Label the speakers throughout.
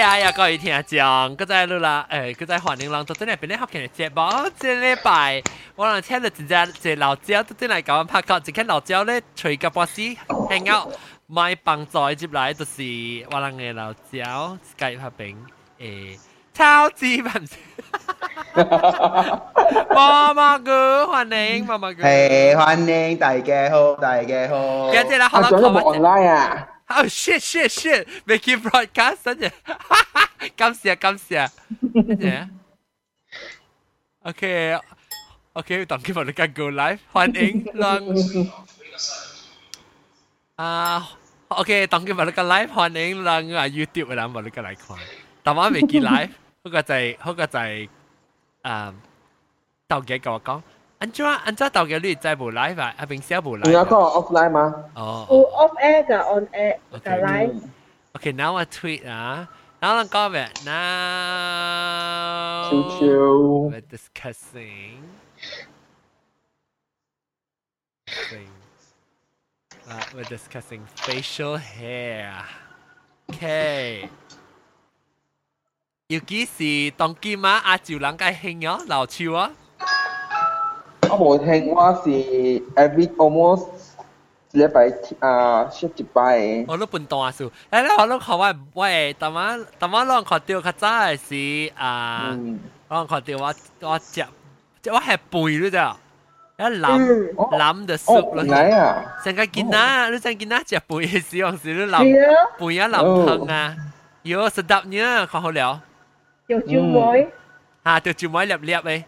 Speaker 1: 啊，又各位听众，嗰阵啦，诶，嗰阵欢迎人到真系变咧学嘅节目，即礼拜我能听到真正即老椒都真系咁拍角，只看老椒咧随个波士 hang out，买帮助接来就是我能嘅老椒 Skype 合并诶超级版。妈妈哥，欢迎妈妈哥，
Speaker 2: 系欢迎大家好，大家好。
Speaker 1: 今日啦，好啦，
Speaker 3: 仲有冇 online 啊？
Speaker 1: Oh shit shit shit. Making broadcast saja Come sia come sia yeah. Okay. Okay tạm khi vào được go live. Hoan nghênh Loan À uh, Ok tạm khi vào được live. Hoan ứng Loan à uh, YouTube và làm vào được lại khoan Tạm á về kỳ live Hôm qua tại Hôm qua tại à Tao ghé cậu con 安怎安怎豆嘅你真系无 live 啊？阿平时冇 live。
Speaker 3: 你有 call offline 吗？
Speaker 1: 哦。
Speaker 4: 有 off air 嘅 on air 嘅 live。
Speaker 1: Okay, now I tweet 啊。Now I'm going now.
Speaker 3: Chill chill.
Speaker 1: We're discussing. Uh, we're discussing facial hair. Okay. 要几时当机嘛？阿赵人嘅兴咗刘超啊！
Speaker 3: 我冇听，我是 every almost 一礼拜啊 shift 一拜。
Speaker 1: 我都半段数，诶咧我都学喂喂，但晚但晚攞学掉较早系是啊，攞学掉我我食，即我系背咯咋，一谂谂就熟咯。
Speaker 3: 嚟啊！
Speaker 1: 成个见啊，你真见啊，食背嘅时候时都谂背啊谂疼啊，有实搭呢，看好了。
Speaker 4: 有酒妹。
Speaker 1: 啊，条酒妹粒粒诶。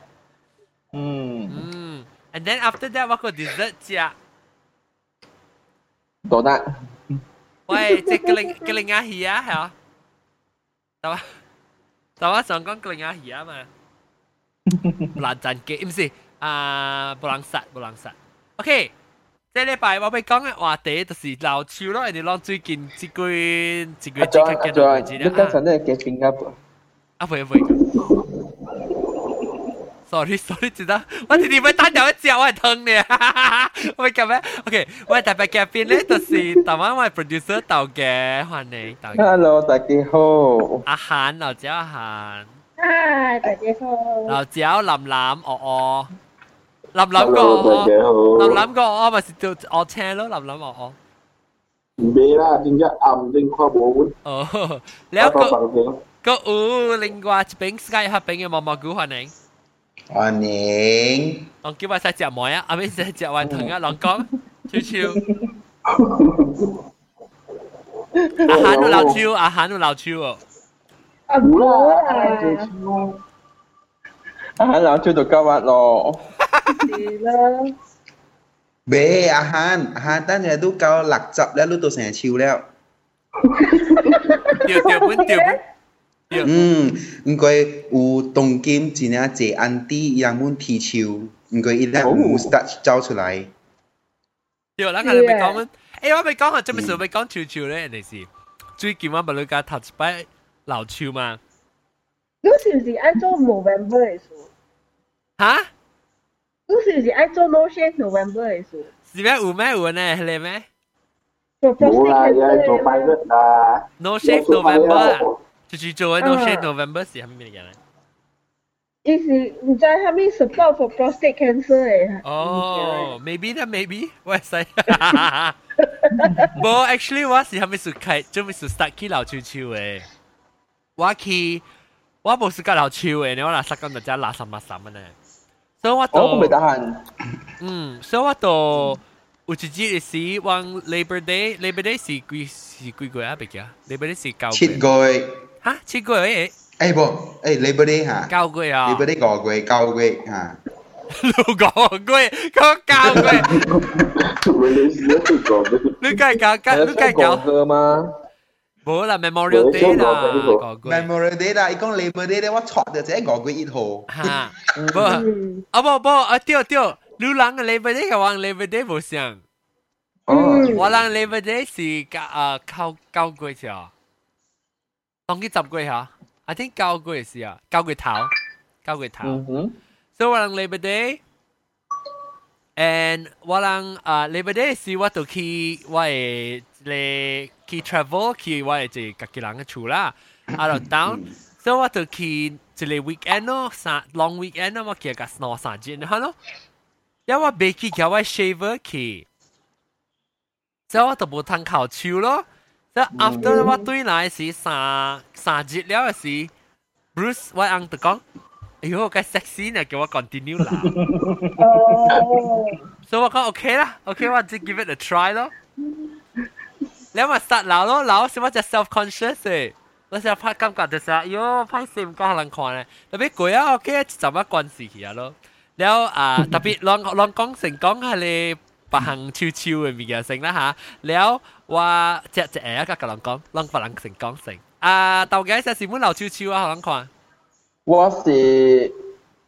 Speaker 3: 嗯。
Speaker 1: 嗯，and then after that 我个 dessert 食。
Speaker 3: 多得。
Speaker 1: 喂，即系格林格林亚鱼啊，系啊。得嘛？得嘛？想讲格林亚鱼啊嘛。难赚嘅，唔是啊，布朗萨，布朗萨。OK，即系礼拜我俾讲嘅话题就是老超咯，人哋讲最近一个月一个月即刻见到佢知
Speaker 3: 你刚才那个嘅边个？
Speaker 1: 啊，唔会唔会。 sorry sorry 真的，我天天要打掉一隻，我係痛咧，我咁咩？OK，我係特別嘉賓咧，就是台灣我係 producer 豆嘅，歡迎豆。
Speaker 3: Hello，大家好。
Speaker 1: 阿涵，老椒阿涵。
Speaker 4: Hi，大家好。
Speaker 1: 老椒林林，哦哦，林林個，林林個，我咪是做我車咯，林林哦哦。
Speaker 5: 唔俾啦，點解暗定跨步？
Speaker 1: 哦，你一個個哦，另外一邊 Skype 一邊嘅毛毛股歡迎。
Speaker 2: 安寧。
Speaker 1: 人叫我使食糜啊，阿妹使食完糖啊，人講悄悄。阿喊有老超，阿喊有老超哦。
Speaker 4: 啊，唔啦，阿姐超。
Speaker 3: 阿喊老超就夠屈咯。
Speaker 4: 是啦。
Speaker 2: 喂，阿喊，阿喊，等陣都夠六集咧，都到成日超了。
Speaker 1: 掉掉本掉本。
Speaker 2: 嗯，唔该有当今真系谢安迪样本提超，唔该一粒 moustache 走出嚟。
Speaker 1: 对，咱可能咪讲乜？诶，我咪讲下，做咩事咪讲超超咧？人哋是最近我咪你家头一摆闹超嘛？
Speaker 4: 你是唔是爱做 November 嘅数？
Speaker 1: 吓？
Speaker 4: 你是唔是爱做 No Shave November 嘅数？
Speaker 1: 是咩有咩有呢？系咩？
Speaker 4: 做 prostate
Speaker 5: 冇啦，而
Speaker 4: cancer
Speaker 5: 家做 pilot 啦。
Speaker 1: No Shave November Did you join Ocean uh, November? Sì,
Speaker 4: hammi minigana. Is it, Jai hammi support for prostate cancer eh.
Speaker 1: Oh, maybe that maybe. What's that? Bo actually was si hammi su kai, jom su start ki lao chu chu eh. Wa ki wa bo su ka lao chu eh, ni wa la sa kan da ja la sa ma sa
Speaker 3: ma ne. So wa to.
Speaker 1: Oh, me dahan. Hmm, so wa to. Uchiji si wang Labor Day, Labor Day si quy si quy goi Labor Day si cao.
Speaker 2: Chít goi. 月。
Speaker 1: 吓，七个月？
Speaker 2: 诶不，诶 Labor Day 吓。
Speaker 1: 九个月啊！
Speaker 2: Labor Day 个月，九个月吓。
Speaker 1: 六个月，个九个月。你梗系搞，梗你梗系搞。
Speaker 3: 个吗？
Speaker 1: 冇啦，Memorial Day 啦，个
Speaker 2: 月。Memorial Day 啦，伊讲 Labor Day 咧，我错就只个月一号。
Speaker 1: 吓，不，啊不不，啊对对，你人嘅 Labor Day 同我 Labor Day 冇相。
Speaker 3: 哦。
Speaker 1: 我人 Labor Day 是九啊九九个月 啫，当几十个月吓，I think 九个月是啊，九个月头，九个月头。
Speaker 3: 嗯哼。
Speaker 1: 所以我人 Labor Day。and 我人啊 Labor Day 是我就去我诶嚟去 travel 去我诶即家己人嘅厝啦。 out of town，所以我就去一个 weekend 咯，三 long weekend 咯，我去个 snow 三日咯，咯，因为我未去叫我 shaver 去，所以我就冇通考手咯。 所以 after 我对来是三三日了是，Bruce 我啱就讲。哎呦，个 sexy 呢，叫我 continue 啦。所以我讲 OK 啦，OK 我只 give it a try 咯。你咪 start 闹咯，闹先我就 self conscious 诶。我成日拍感觉就是啊，哟拍摄唔讲人看咧，特别攰啊，OK 就乜关事去啊咯。แล้วอ่า特别ลองลอง讲成讲系你白 行悄悄嘅物件先啦嚇。了我只只下甲甲人講，人別人先講先。啊，豆家先是本老悄悄啊，好人看。
Speaker 3: 我是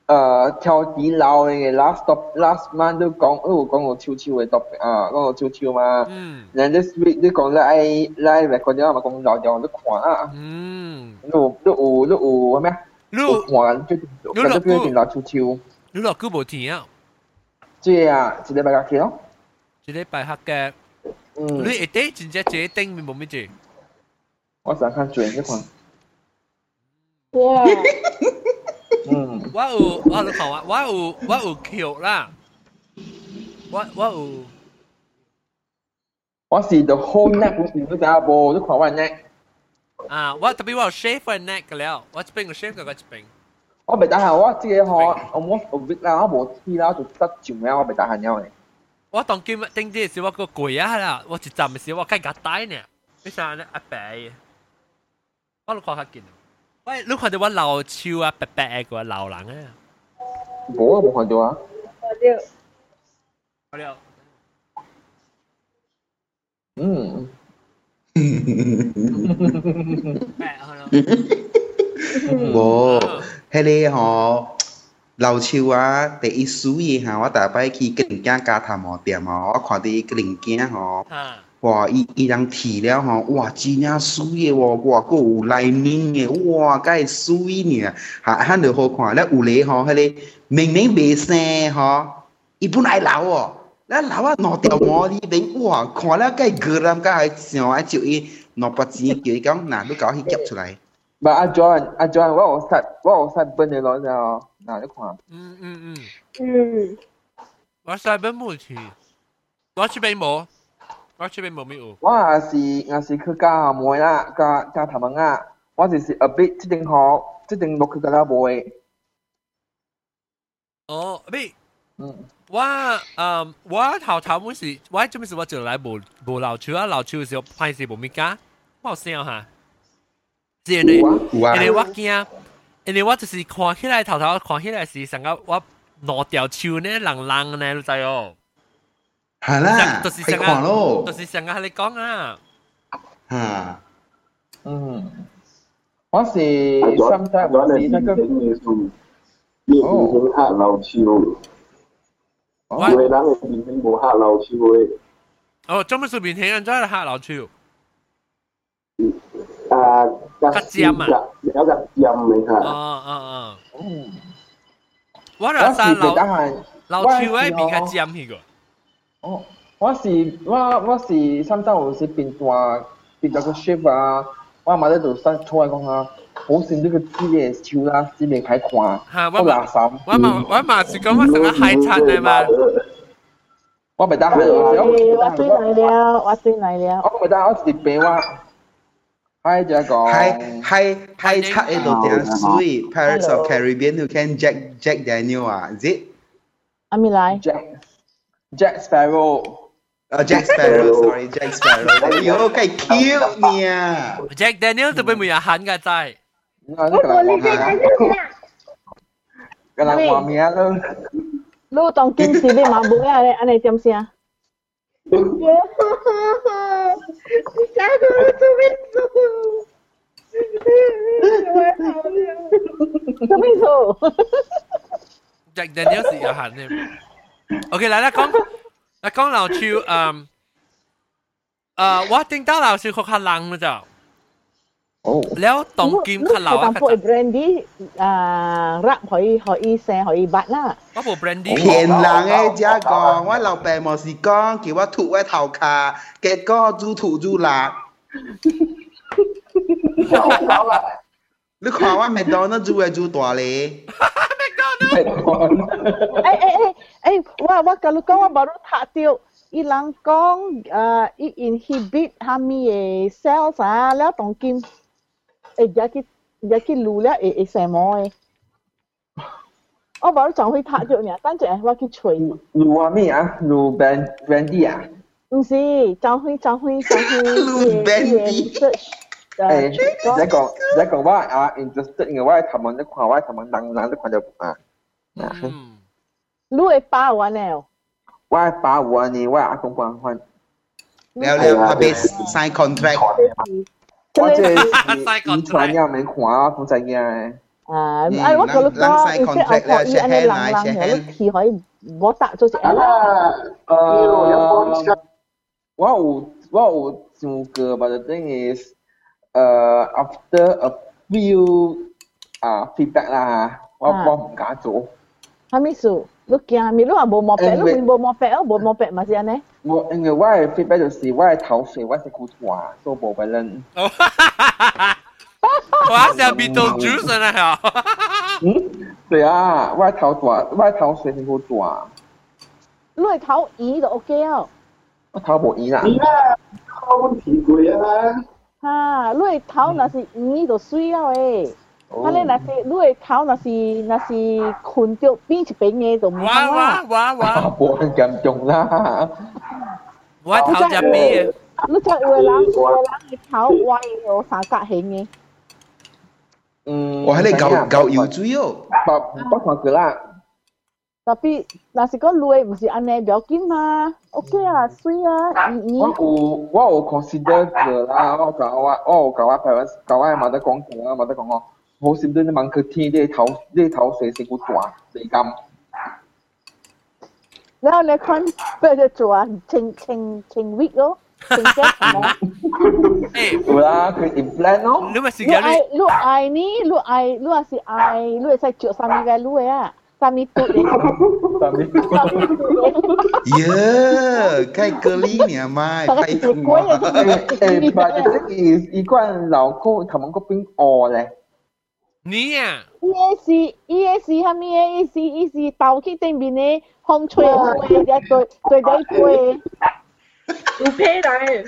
Speaker 3: 誒超級老嘅，last top last month 都講，哦講個悄悄嘅 topic 啊，講個悄悄嘛。
Speaker 1: 嗯。
Speaker 3: 然 this week 你講咧，愛咧 record 咗嘛，講老掉都看啊。
Speaker 1: 嗯。
Speaker 3: 都都有都有咩？都看就就就變老悄悄。
Speaker 1: 你老久冇聽啊？
Speaker 3: 對啊，一禮拜幾咯。
Speaker 1: 一礼拜黑嘅。
Speaker 3: 嗯。
Speaker 1: 你一啲真正这顶面冇咩字？
Speaker 3: 我想看最近看。
Speaker 4: 哇！
Speaker 3: 嗯，
Speaker 1: 我有我你讲话，我有我有桥啦，我我有，
Speaker 3: 我是 the whole neck 你都知无？你看我 neck。
Speaker 1: 啊，我特别我有 shave 我 neck 嘅了，我一边有 shave 嘅，我一边。
Speaker 3: 我未打闲，我即个嗬，我冇我 week 啦，我无天啦，就得上咩，我未打闲了嘅。
Speaker 1: 我当今日顶啲时我个攰啊啦，我一阵嘅时我计夹带呢，你想咧阿伯嘅，我都看下见。喂，你看到我老手啊，白白嘅个老人啊？
Speaker 3: 冇啊，冇看到啊。
Speaker 4: 我就
Speaker 1: 我了。
Speaker 3: 嗯。
Speaker 1: 白系咯。
Speaker 2: 无，迄个吼 老手啊，第一輸嘅嚇，我大摆去個零件加頭毛店哦，我看到個零件吼。
Speaker 1: 啊。
Speaker 2: 哇！伊伊人剃了吼，哇，真正水嘅喎，哇，佫有来面诶，哇，介水呢，嚇，喊着好看。咧有咧吼，迄个明明袂生吼，伊本来老哦，咧老啊兩條毛呢邊，哇，看了介个人介係想愛照伊兩百钱叫伊讲，嗱，你搞去夾出来。
Speaker 3: 唔阿 John，阿 John，我有杀我有實本嘅攞就，嗱你看。
Speaker 1: 嗯嗯嗯。
Speaker 4: 嗯。
Speaker 1: 我实本冇去，我出边冇。我这边冇咩有。
Speaker 3: 我也是也是去加梅啦，加加头毛啊。我就是 a bit 即定学，即定冇去加啦梅。
Speaker 1: 哦，咩？
Speaker 3: 嗯。
Speaker 1: 我诶，我头头嗰时，我做咩事我就嚟无无流潮啊！流潮嘅时候，派时冇咩加，我有声吓。即系你，因为我惊， 因为我就是看起来头头看起来是成个我攞条潮呢，冷冷呢，你知哦。
Speaker 2: 系啦，
Speaker 1: 就是
Speaker 2: 系看咯，
Speaker 1: 就是成日你讲啊。
Speaker 2: 吓，
Speaker 3: 嗯，我是深圳，我是那个，
Speaker 5: 你是黑老超，我人嘅面面冇黑老超嘅。
Speaker 1: 哦，做乜事面听人真系黑老超？
Speaker 5: 啊，
Speaker 1: 个尖啊，
Speaker 5: 有个尖嚟吓。
Speaker 1: 哦哦哦。
Speaker 3: 嗯，
Speaker 1: 我就系老老超喺面较尖去个。
Speaker 3: 哦，我是我我是深圳有时变大变咗个 shape 啊，我阿妈咧就生出嚟讲啊，好似呢个枝嘅超啦，枝未睇看，
Speaker 1: 吓
Speaker 3: 我垃圾。
Speaker 1: 我嘛我嘛是讲我成个海产嘅嘛。
Speaker 3: 我咪打系
Speaker 6: 我我追嚟了，我追嚟了。
Speaker 3: 我咪打我直俾我。 Hai cha con.
Speaker 2: Hai hai hai cha ấy đầu tiên suy Pirates of Caribbean who can Jack Jack Daniel à, is it?
Speaker 6: Anh mi.
Speaker 3: Jack Jack Sparrow.
Speaker 2: Oh, Jack Sparrow, sorry, Jack Sparrow. Yo, cái cute nha.
Speaker 1: Jack Daniel tụi bên mình là hắn cả tại.
Speaker 3: Nó cái là con hắn. Cái là con mía luôn. Lu
Speaker 6: tông kim sĩ đi mà bố cái này anh ấy tiêm xe. 先？
Speaker 4: 下个做咩做？
Speaker 6: 做咩做？
Speaker 1: Jack Daniel 是有喊嘅。OK，嚟啦，讲。嗱，讲老超，嗯，诶，我听到老超佢较冷嘅咋。
Speaker 3: 哦。
Speaker 1: แล้วตองกิมขลาว
Speaker 6: 啊！พวก brandy อ่ารักหอยหอยแซ่หอยบัดน่ะ
Speaker 1: 我冇 brandy。
Speaker 2: 骗人嘅，只讲我老爸冇是讲叫我吐喺头壳，结果煮吐煮辣。 你看我麦当劳煮嘅煮大咧，
Speaker 3: 太多了。
Speaker 6: 诶诶诶诶，我我甲你讲，我无你读到，伊人讲诶，伊 inhibit 下面嘅 cells 啊，了当今 会入去入去路了会会什么嘅？我无你仲会读到呢，等阵我去吹。
Speaker 3: 路啊咩啊？路 Brand Brandy 啊？
Speaker 6: 唔是，就会就会就会
Speaker 2: 路 Brandy
Speaker 6: research。
Speaker 3: 诶，一个一个我啊 interested 嘅，我系头问一看，我系头问人人都看到啊。
Speaker 1: 嗯，
Speaker 6: 你会把玩了？
Speaker 3: 我系把我呢，我系阿公帮翻。
Speaker 2: 了了，后边 sign contract，
Speaker 3: 我即系
Speaker 1: 嘥
Speaker 3: 遗传又未看啊，咁滞嘅。
Speaker 6: 啊，
Speaker 2: 嗯
Speaker 6: 啊，我觉得
Speaker 2: 人人使
Speaker 6: 讲，即系
Speaker 2: contract
Speaker 6: 我可以
Speaker 2: 咧
Speaker 6: 安尼人
Speaker 2: share
Speaker 6: 人
Speaker 2: hand
Speaker 6: 有去可以冇打做只啦。
Speaker 3: 诶，我有我有想过，but the thing is，诶，after a few 啊 feedback 啦，我我唔敢做。
Speaker 6: 系咪数？你惊咪？你话冇毛病，你会冇毛病啊？冇毛病咪是安尼？
Speaker 3: 我因為我嘅 feedback 就是我嘅頭水我係骨斷，所以冇俾人。
Speaker 1: 我想 Beetlejuice 啦，係
Speaker 3: 嗯，對啊，我嘅頭斷，我嘅頭水係骨斷，
Speaker 6: 你係頭耳就 OK 啊。
Speaker 3: 我頭冇耳啦。
Speaker 5: 你啦，靠問題貴啊！
Speaker 6: 哈，你係頭若是耳就水啊誒。啊，你若是你係頭若是若是困着邊一邊嘅就唔
Speaker 1: 哇
Speaker 6: 好
Speaker 1: 哇
Speaker 6: 啊。
Speaker 1: 哇哇，
Speaker 3: 冇咁嚴重啦。
Speaker 1: 我头只咩？
Speaker 6: 你只越南越南嘅头歪咗三格起嘅。
Speaker 3: 嗯，
Speaker 2: 我喺度搞搞油嘴哦，
Speaker 3: 不不讲佢啦。
Speaker 6: 但系，但是个女唔系安尼表情吗？OK 啊，衰啊，二
Speaker 3: 二。
Speaker 6: 我
Speaker 3: 我我好 consider 啦，我搞我我搞我排我搞我冇得讲讲啊，冇得讲讲。好 consider 啲盲佢啲头，啲头水性无断，你讲。水成骨断，你咁。
Speaker 6: 然后你看佢就做啊，清清清 week 咯，清只系咪？
Speaker 1: 诶，
Speaker 3: 有啦，佢 implant 咯。
Speaker 1: 你咪是
Speaker 6: 你
Speaker 1: 叫你
Speaker 6: 爱你爱呢？你爱你话是爱，你会使着三米嘅你啊，三米多嘅。
Speaker 2: 耶，该隔离呢咪，
Speaker 6: 大家
Speaker 2: 太
Speaker 6: 食鬼啊！
Speaker 3: 诶，但系即系一贯老公头毛嗰边饿咧。
Speaker 1: 你啊，
Speaker 6: E S E S 系咪 E S E S 倒去对面嘅风吹嘅，一对对咗一杯，
Speaker 4: 有配来，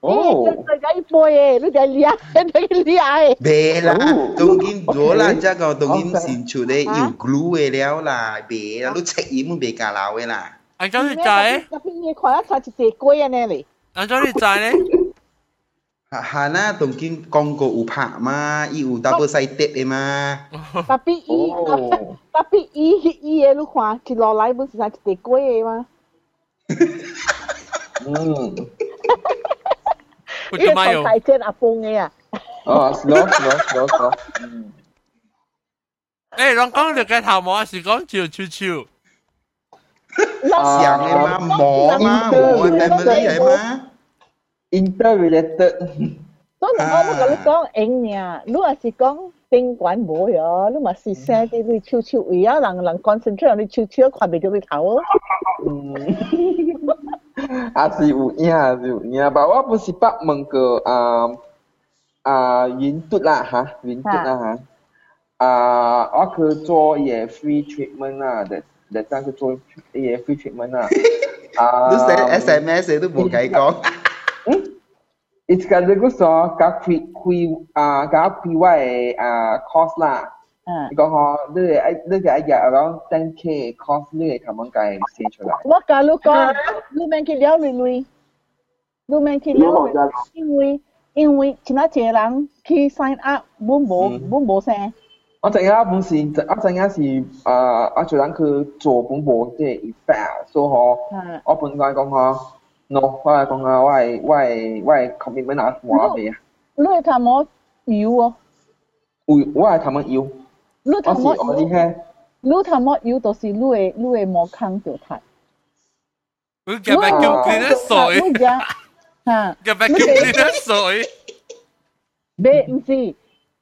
Speaker 3: 哦，
Speaker 6: 对咗一杯嘅，你就厉害，对厉害。
Speaker 2: 别啦，当然咗啦，即个当然先出嚟要 glue 嘅了啦，别啦，你切盐都别加流嘅啦。
Speaker 1: 安怎你知咧？
Speaker 6: 入边嘢看一睇一只龟安尼嚟。
Speaker 1: 安怎你知咧？
Speaker 2: 哈哈那当然广告有拍嘛，伊有 double side tape 嘅嘛。
Speaker 6: 特别伊
Speaker 3: 哦，
Speaker 6: 特别伊伊嘅你看，佢落来本是系一只龟嘅嘛。
Speaker 3: 嗯，
Speaker 1: 我
Speaker 6: 因为从
Speaker 1: 做乜用？
Speaker 6: 大只阿公嘅啊。
Speaker 3: 哦，slow slow slow slow，嗯，
Speaker 1: 诶，人讲你嘅头毛是讲笑笑笑，
Speaker 2: 像嘅嘛，毛嘛，毛嘅 family 系嘛。
Speaker 3: interrelated，
Speaker 6: 所以我都同你讲应呀，你若是讲宾馆冇呀，你咪是写啲你悄悄位啊，人人 concentrate 你悄悄看唔到你头咯。
Speaker 3: 嗯，也是有影，也是有影，但我不是北问过啊啊云嘟啦吓，云嘟啦吓，啊我去做嘢 free treatment 啦，但但系去做嘢 free treatment 啦，啊，
Speaker 2: 你 send SMS 你都冇计讲。
Speaker 3: It's got the good so 甲开开啊甲开我嘅啊 cost 啦。
Speaker 6: 嗯，
Speaker 3: 你讲嗬，你系一你系一日 around ten k cost，你系咁样计写出嚟。
Speaker 6: 我教你讲，你免去了累累，你免去了累，因为因为其他一个人去 sign up，本无
Speaker 3: 嗯
Speaker 6: 本无声。
Speaker 3: 我阵间本是，我阵间是诶，我做人去做本部即系 effect，所以嗬，
Speaker 6: 嗯，
Speaker 3: 我本来讲嗬 ，no，我系讲啊，我系我系我系 commitment 啊，我未啊，
Speaker 6: 你系头毛油哦，
Speaker 3: 我我系头文要，
Speaker 6: 你
Speaker 3: 我是
Speaker 6: 头毛油，
Speaker 3: 我啲嘿，
Speaker 6: 你头毛油就是你嘅你嘅毛坑就太。
Speaker 1: 我夹埋叫佢啲水，
Speaker 6: 你讲吓。
Speaker 1: 夹埋叫佢啲水。
Speaker 6: 别唔是，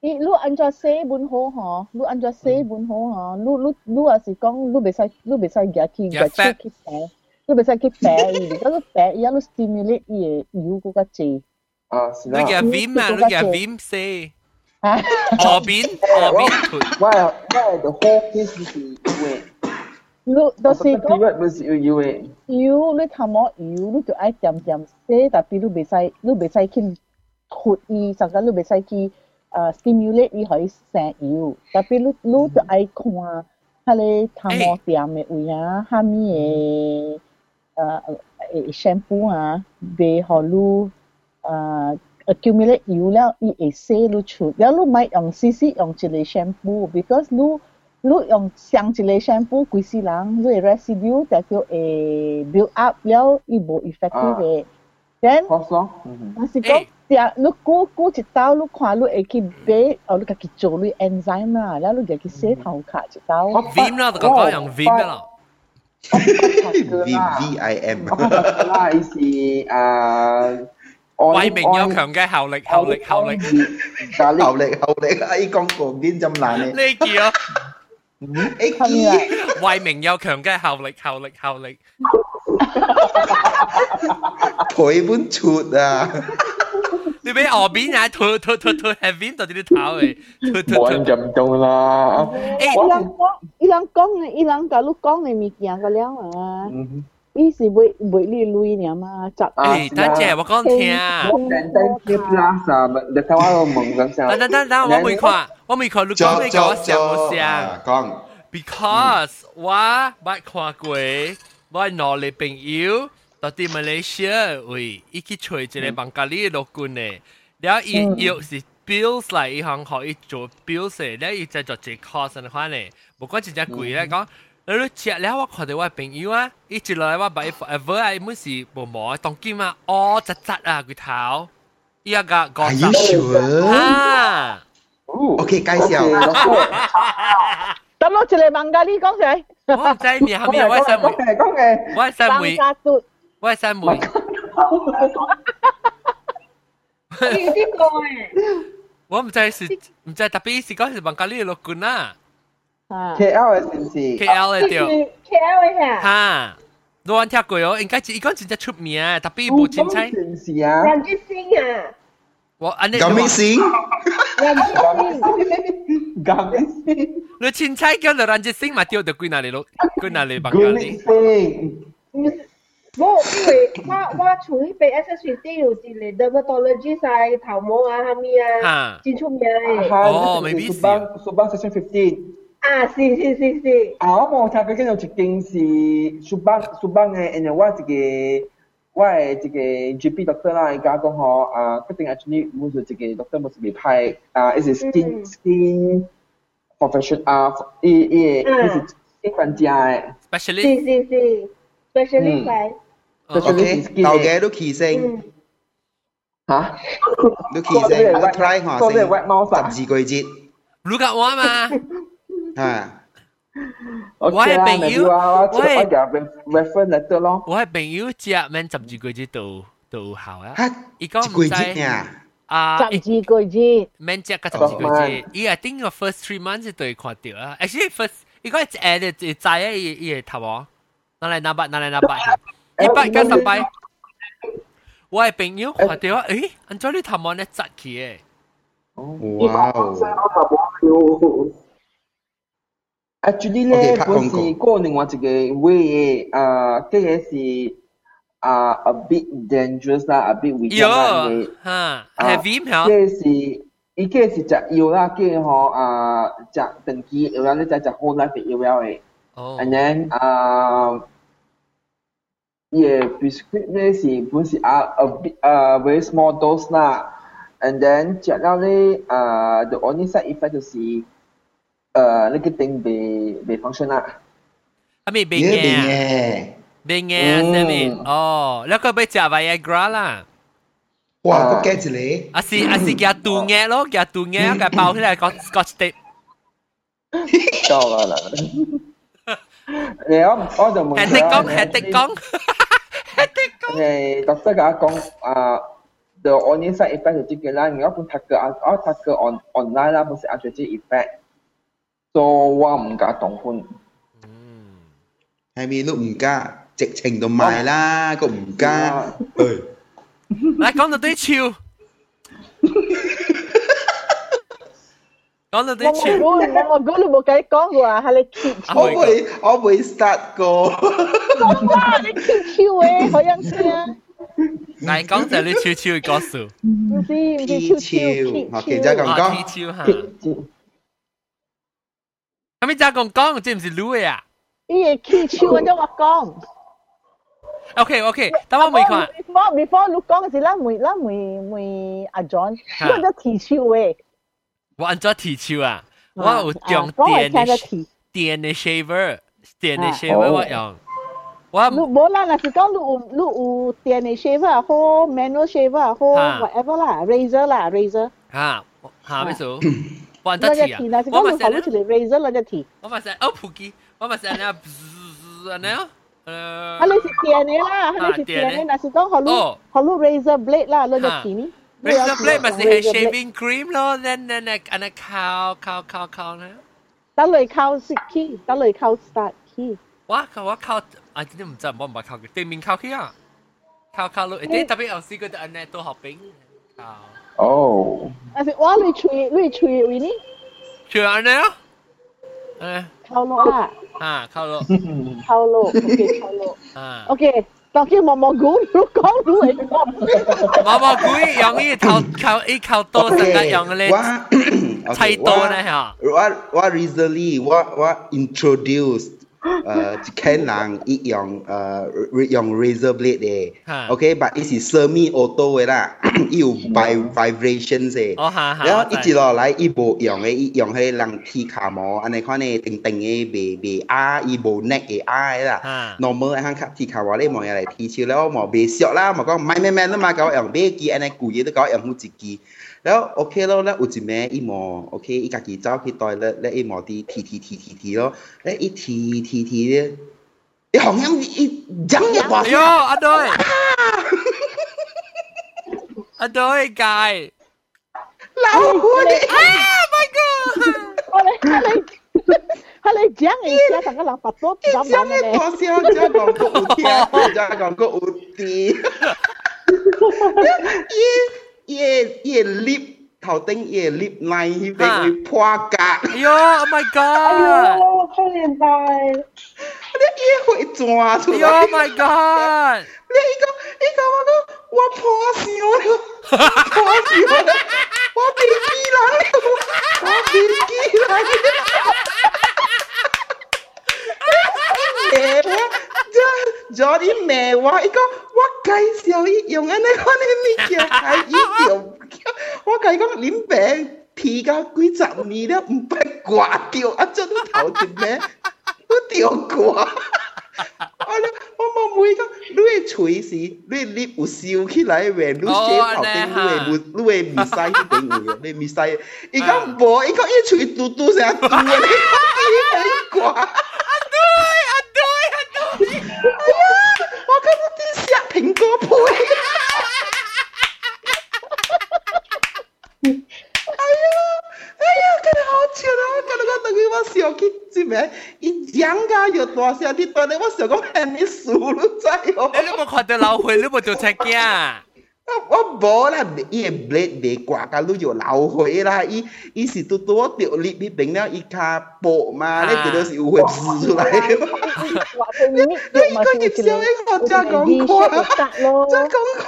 Speaker 6: 伊你按照写本好嗬，你按照写本好嗬，你你你也是讲你袂使你袂使夹去夹去去白， 你袂使去白伊，如果你白伊，你 stimulate 伊嘅油嗰个剂，
Speaker 3: 啊，是啦。
Speaker 1: 你嘅 Vim 啊，你嘅 Vim 四，
Speaker 6: 啊，
Speaker 1: 河边河边屯，
Speaker 3: 我系我系 the whole case 是要嘅，
Speaker 6: 你就是讲
Speaker 3: period 唔是要要嘅。
Speaker 6: 油，你头毛油，你就爱点点洗，但系你袂使，你袂使去脱伊，甚至你袂使去诶 stimulate 伊可以生油，但系你你就爱看迄个头毛店嘅位啊，虾米嘅 Uh, uh, shampoo uh, ha, they halu uh, accumulate you lah, it is lu chu. Then lu mai yang sisi yang chile shampoo because lu lu yang siang chile shampoo kui si lang, lu eh residue that you a eh, build up liao it bo effective. Uh, then, masih kau dia lu ku ku chi tao lu kwa lu e ki be o oh, lu ka ki chou lu enzyme ah, la lu dia ki se mm-hmm. tao ka chi
Speaker 1: tao. Vim na da ka yang vim la.
Speaker 2: V V I M
Speaker 3: 我发觉啦，伊是啊，
Speaker 1: 为名有强嘅效力，效力，效力。
Speaker 3: 咖喱
Speaker 2: 后力后力，哎讲过边咁难咧？
Speaker 1: 呢叫
Speaker 2: 哎
Speaker 6: 系咪啊？
Speaker 1: 为名有强嘅效力，效力，效力。
Speaker 2: 腿本出啊！
Speaker 1: 你俾河边也退退退退系边度啲头嘅？退退
Speaker 3: 冇人
Speaker 1: 退。
Speaker 3: 咁重啦。
Speaker 1: 诶，
Speaker 6: 伊人讲，伊人讲嘅，伊人甲你讲嘅物件个了啊，
Speaker 3: 嗯，
Speaker 6: 伊是袂袂你累尔嘛，十
Speaker 3: 啊
Speaker 1: 诶，等阵我讲听。
Speaker 3: 我简单 K plus 啊，你睇下我问咁先。
Speaker 1: 等等等等，我未看，我未看，你讲你讲我想我想。
Speaker 2: 啊讲
Speaker 1: because 我捌看过，我攞你朋友 到啲 Malaysia 喂，伊去找一个邦加利陆军嘅，然后伊又是 bills 嚟，伊行可以做 bills 嘅，然后伊再做一 cost 嘅款咧，无讲真正贵咧讲。你食了，我看到我朋友啊，伊一落来我把伊 forever 啊，伊每是无毛当金啊，哦，窒窒啊，佢头，伊一个五
Speaker 2: Are you
Speaker 1: 十
Speaker 2: sure？
Speaker 1: 啊！
Speaker 2: OK，介绍。
Speaker 6: 等我一个问价你讲谁？
Speaker 1: 我唔知你后面我系
Speaker 3: 讲嘅讲嘅，
Speaker 1: 我系三妹，
Speaker 6: 加嘟，
Speaker 1: 我系三妹。
Speaker 4: 你呢个诶，
Speaker 1: 我唔知是唔知特别是讲是邦加利陆军啊
Speaker 6: 啊，
Speaker 3: K L 嘅城市，
Speaker 1: ，KL 嘅
Speaker 4: 是
Speaker 1: 对，
Speaker 4: KL 嘅吓，
Speaker 1: 哈，你有听过哦？应该是伊讲真正出名，特别冇凊彩。
Speaker 3: 城市啊，
Speaker 4: ranjit singh 啊，
Speaker 1: 我安尼，
Speaker 2: 咁咩先？
Speaker 4: ranjit singh，
Speaker 3: 咁先，
Speaker 1: 你凊彩叫你ranjit singh 嘛丢到几哪里咯？几哪里邦加
Speaker 3: 古
Speaker 1: 利
Speaker 3: 力？星，
Speaker 4: 唔是 冇，因為我我從迄邊 SS 啲有一個 dermatologist 啊，頭毛啊，蝦米啊，
Speaker 1: 哈，
Speaker 4: 真出名嘅。
Speaker 1: 哦，maybe 是
Speaker 3: Subang Subang Section Fifteen。
Speaker 4: 啊，是是是是，
Speaker 3: 啊，我冇聽過，跟住一間是 Subang Subang 嘅，然後我一個我係一個 GP doctor 啦，伊講講吼啊，決定 actually 冇做一個 doctor 冇是未派啊，一是 skin
Speaker 4: 嗯
Speaker 3: skin profession 啊，伊伊伊是 skin 專家嘅。
Speaker 4: 是
Speaker 1: specialist，
Speaker 4: 是是，specialist 嚟，
Speaker 1: 哦
Speaker 2: OK，旧嘅都骑声，
Speaker 4: 嗯，
Speaker 3: 吓？
Speaker 2: 都骑声，我 try 下
Speaker 3: 嗰啲系
Speaker 2: 先。
Speaker 3: wet mouse 啊
Speaker 2: 十字句节
Speaker 1: 如果我嘛，
Speaker 2: 啊，
Speaker 3: 我
Speaker 1: 我系朋友
Speaker 3: 我
Speaker 1: 我系
Speaker 3: 我入 reference letter 咯。
Speaker 1: 我系朋友只免十字句子到到校啊，
Speaker 2: 吓，
Speaker 1: 伊讲唔
Speaker 2: 一句节
Speaker 1: 知
Speaker 2: 呀，
Speaker 1: 啊。
Speaker 6: 十字句子，
Speaker 1: 免只个十字句子，伊 I think 个 first three months 对看到啊。Actually first 伊个 add 就知啊，伊伊个头毛，拿来拿八拿来拿八， 一百加十八。我係朋友看到啊，誒，安怎你頭毛咧扎起嘅？
Speaker 2: 哇哦
Speaker 3: ！Actually 咧
Speaker 2: ，OK，拍
Speaker 3: 本
Speaker 2: 廣告
Speaker 3: 是過另外一個 way 嘅，啊，這個是啊 a bit dangerous 啦，a bit weak
Speaker 1: 有
Speaker 3: 啦，
Speaker 1: 哈
Speaker 3: 啊
Speaker 1: ，heavy
Speaker 3: 這
Speaker 1: 嚇，
Speaker 3: 個是伊個是食藥啦，叫吼啊食長期藥啦，你再食 life 嘅藥嘅
Speaker 1: 哦
Speaker 3: ，，and then 啊，yeah, prescriptive is pussy are a bit, uh, very small dose now. And then generally, uh, the only side effect to see, uh, cái thing về về function
Speaker 1: à. I
Speaker 2: mean,
Speaker 1: bên
Speaker 2: nghe.
Speaker 1: Bên nghe. Bên nghe, I mean, mm. oh, nó có bị chả Viagra là.
Speaker 2: Wow, có cái gì
Speaker 1: đấy. À, si, à, si, gạt tù nghe lo, gạt tù nghe, cái bao thế này có có
Speaker 3: steak. Đâu rồi. 네, 어, 어제
Speaker 1: 뭔가 해태권, 해태권,
Speaker 3: 해태권. 네, 독서가 공 à the only side effect of cái là nó cũng thật cơ, nó thật cơ on online là không sẽ ảnh hưởng effect. So, tôi không cả đồng phun. Hay
Speaker 2: mi lúc không cả, trực trình đồng mày la cũng không cả. Ừ. Lại,
Speaker 1: con là tới chiều. 超， 讲到啲
Speaker 6: 我
Speaker 1: 串，
Speaker 6: 我我我你冇计讲喎，系你 keep
Speaker 2: 我
Speaker 1: 啊会
Speaker 2: 会我会 start 过。
Speaker 6: 哇！你 keep 超诶，好样听。
Speaker 1: 嚟讲就你悄悄嘅歌数，
Speaker 6: 唔知唔知超超 keep
Speaker 2: 好其实讲
Speaker 1: 啊，天超吓。咁你咋讲讲，知唔知攞嘅啊
Speaker 6: 呢嘢 keep 超嘅，我讲。
Speaker 1: ？OK OK，等我未看。
Speaker 6: before before 你讲嘅时，咱每咱每每阿 John，
Speaker 1: 吓
Speaker 6: 我都提超诶。
Speaker 1: 我安怎剃啊？我用
Speaker 6: 电
Speaker 1: 的
Speaker 6: 剃，
Speaker 1: 电的 shaver，电
Speaker 6: 的
Speaker 1: shaver 我用。我
Speaker 6: 唔，唔难啦，是讲，如如电的 shaveer，或 manual shaveer，
Speaker 1: 或
Speaker 6: whatever 啦，razor 啦，razor。
Speaker 1: 啊，好，咪数，我安
Speaker 6: 怎剃
Speaker 1: 啊？我咪
Speaker 6: 使 razor，我咪使。
Speaker 1: 我咪使 Apple key，我咪使那。那，呃。
Speaker 6: 他咪是电的啦，他咪是电的，那是讲，可
Speaker 1: 能
Speaker 6: 可能 razor blade 啦，我咪剃呢。
Speaker 1: razor blade 咪是系
Speaker 6: razor blade
Speaker 1: shaving cream 咯，then then 诶安尼烤烤烤烤咧。
Speaker 6: 打雷靠 s key，打雷靠 start key。
Speaker 1: 我我靠，啊，真系唔知，我唔系靠佢，对面靠佢啊，靠靠咯，诶特别有试过安尼都学兵，靠，
Speaker 3: 哦，
Speaker 6: 但是我你吹你吹为呢？
Speaker 1: 全安尼啊，诶
Speaker 6: 靠落啦，
Speaker 1: 啊靠咯，
Speaker 6: 靠落，OK 靠落
Speaker 1: 啊，
Speaker 6: ，OK。当 叫毛毛菇，你讲你嚟讲。
Speaker 1: 毛毛菇用呢靠靠呢靠多成日用咧
Speaker 2: 我
Speaker 1: 砌多咧吓，
Speaker 2: 我我 recently 我我 introduce 呃，看人一用呃用 razor blade 的
Speaker 1: ，OK，
Speaker 2: 但伊是 semi auto 的啦，伊有 vi vibration
Speaker 1: 的，
Speaker 2: 然后一直落来一无用的，伊用让个人皮卡毛，安尼看呢，定定的白白啊，伊无 neck 的啊啦，normal 安尼皮卡毛咧，毛下来皮笑了，毛白笑啦，毛讲买买买，你嘛搞用白机，安尼贵嘢都搞用好自己。 แล้ว OK 咯，咧有一暝伊冇 OK，伊家己走去袋咧，咧伊冇啲剃剃剃剃剃咯，咧伊剃剃剃咧，伊好像伊将一把
Speaker 1: 哎呦阿对，阿对介
Speaker 2: 老虎嘅。
Speaker 1: ，My God，
Speaker 6: 我哋我哋我哋讲嘅而家大家人发多
Speaker 2: 伊
Speaker 6: 咁样
Speaker 2: 将嘅
Speaker 6: 嘅。
Speaker 2: 大声，只讲个有听，只讲个有啲。伊 伊伊 lip 头顶伊 lip line 迄边会破格，
Speaker 1: 哎呦，Oh my
Speaker 4: 哎
Speaker 1: God，
Speaker 4: 呦，可怜大。
Speaker 2: 你伊会转出
Speaker 1: 哎呦
Speaker 2: 来。
Speaker 1: ，Oh my God，
Speaker 2: 你伊讲伊讲我讲我破相了，破相了，我被记人了，我被记人了。 叫你骂我，伊讲我介绍伊用安尼，我你个叫开伊用，我甲伊讲恁皮提个几十年了，毋怕挂掉，啊做你头一咩，我钓挂，我咧我冇会讲，你锤死，你你不收起来喂，你写头定，你唔你唔使一定㖏，你唔使，伊讲无，伊讲一锤嘟嘟声，嘟啊，你你挂。大声啲，但系我想讲系你数都知哦。
Speaker 1: 你有冇看到老灰？你有冇做赤镜？
Speaker 2: 我我无啦，伊个 blade 袂挂甲你就流血啦，伊伊是拄拄我掉入迄边了，伊骹薄嘛，你觉得是有血滋出来。
Speaker 6: 话佢搣
Speaker 2: 你应该入少英学者讲看，
Speaker 6: 得咯。
Speaker 2: 即讲看，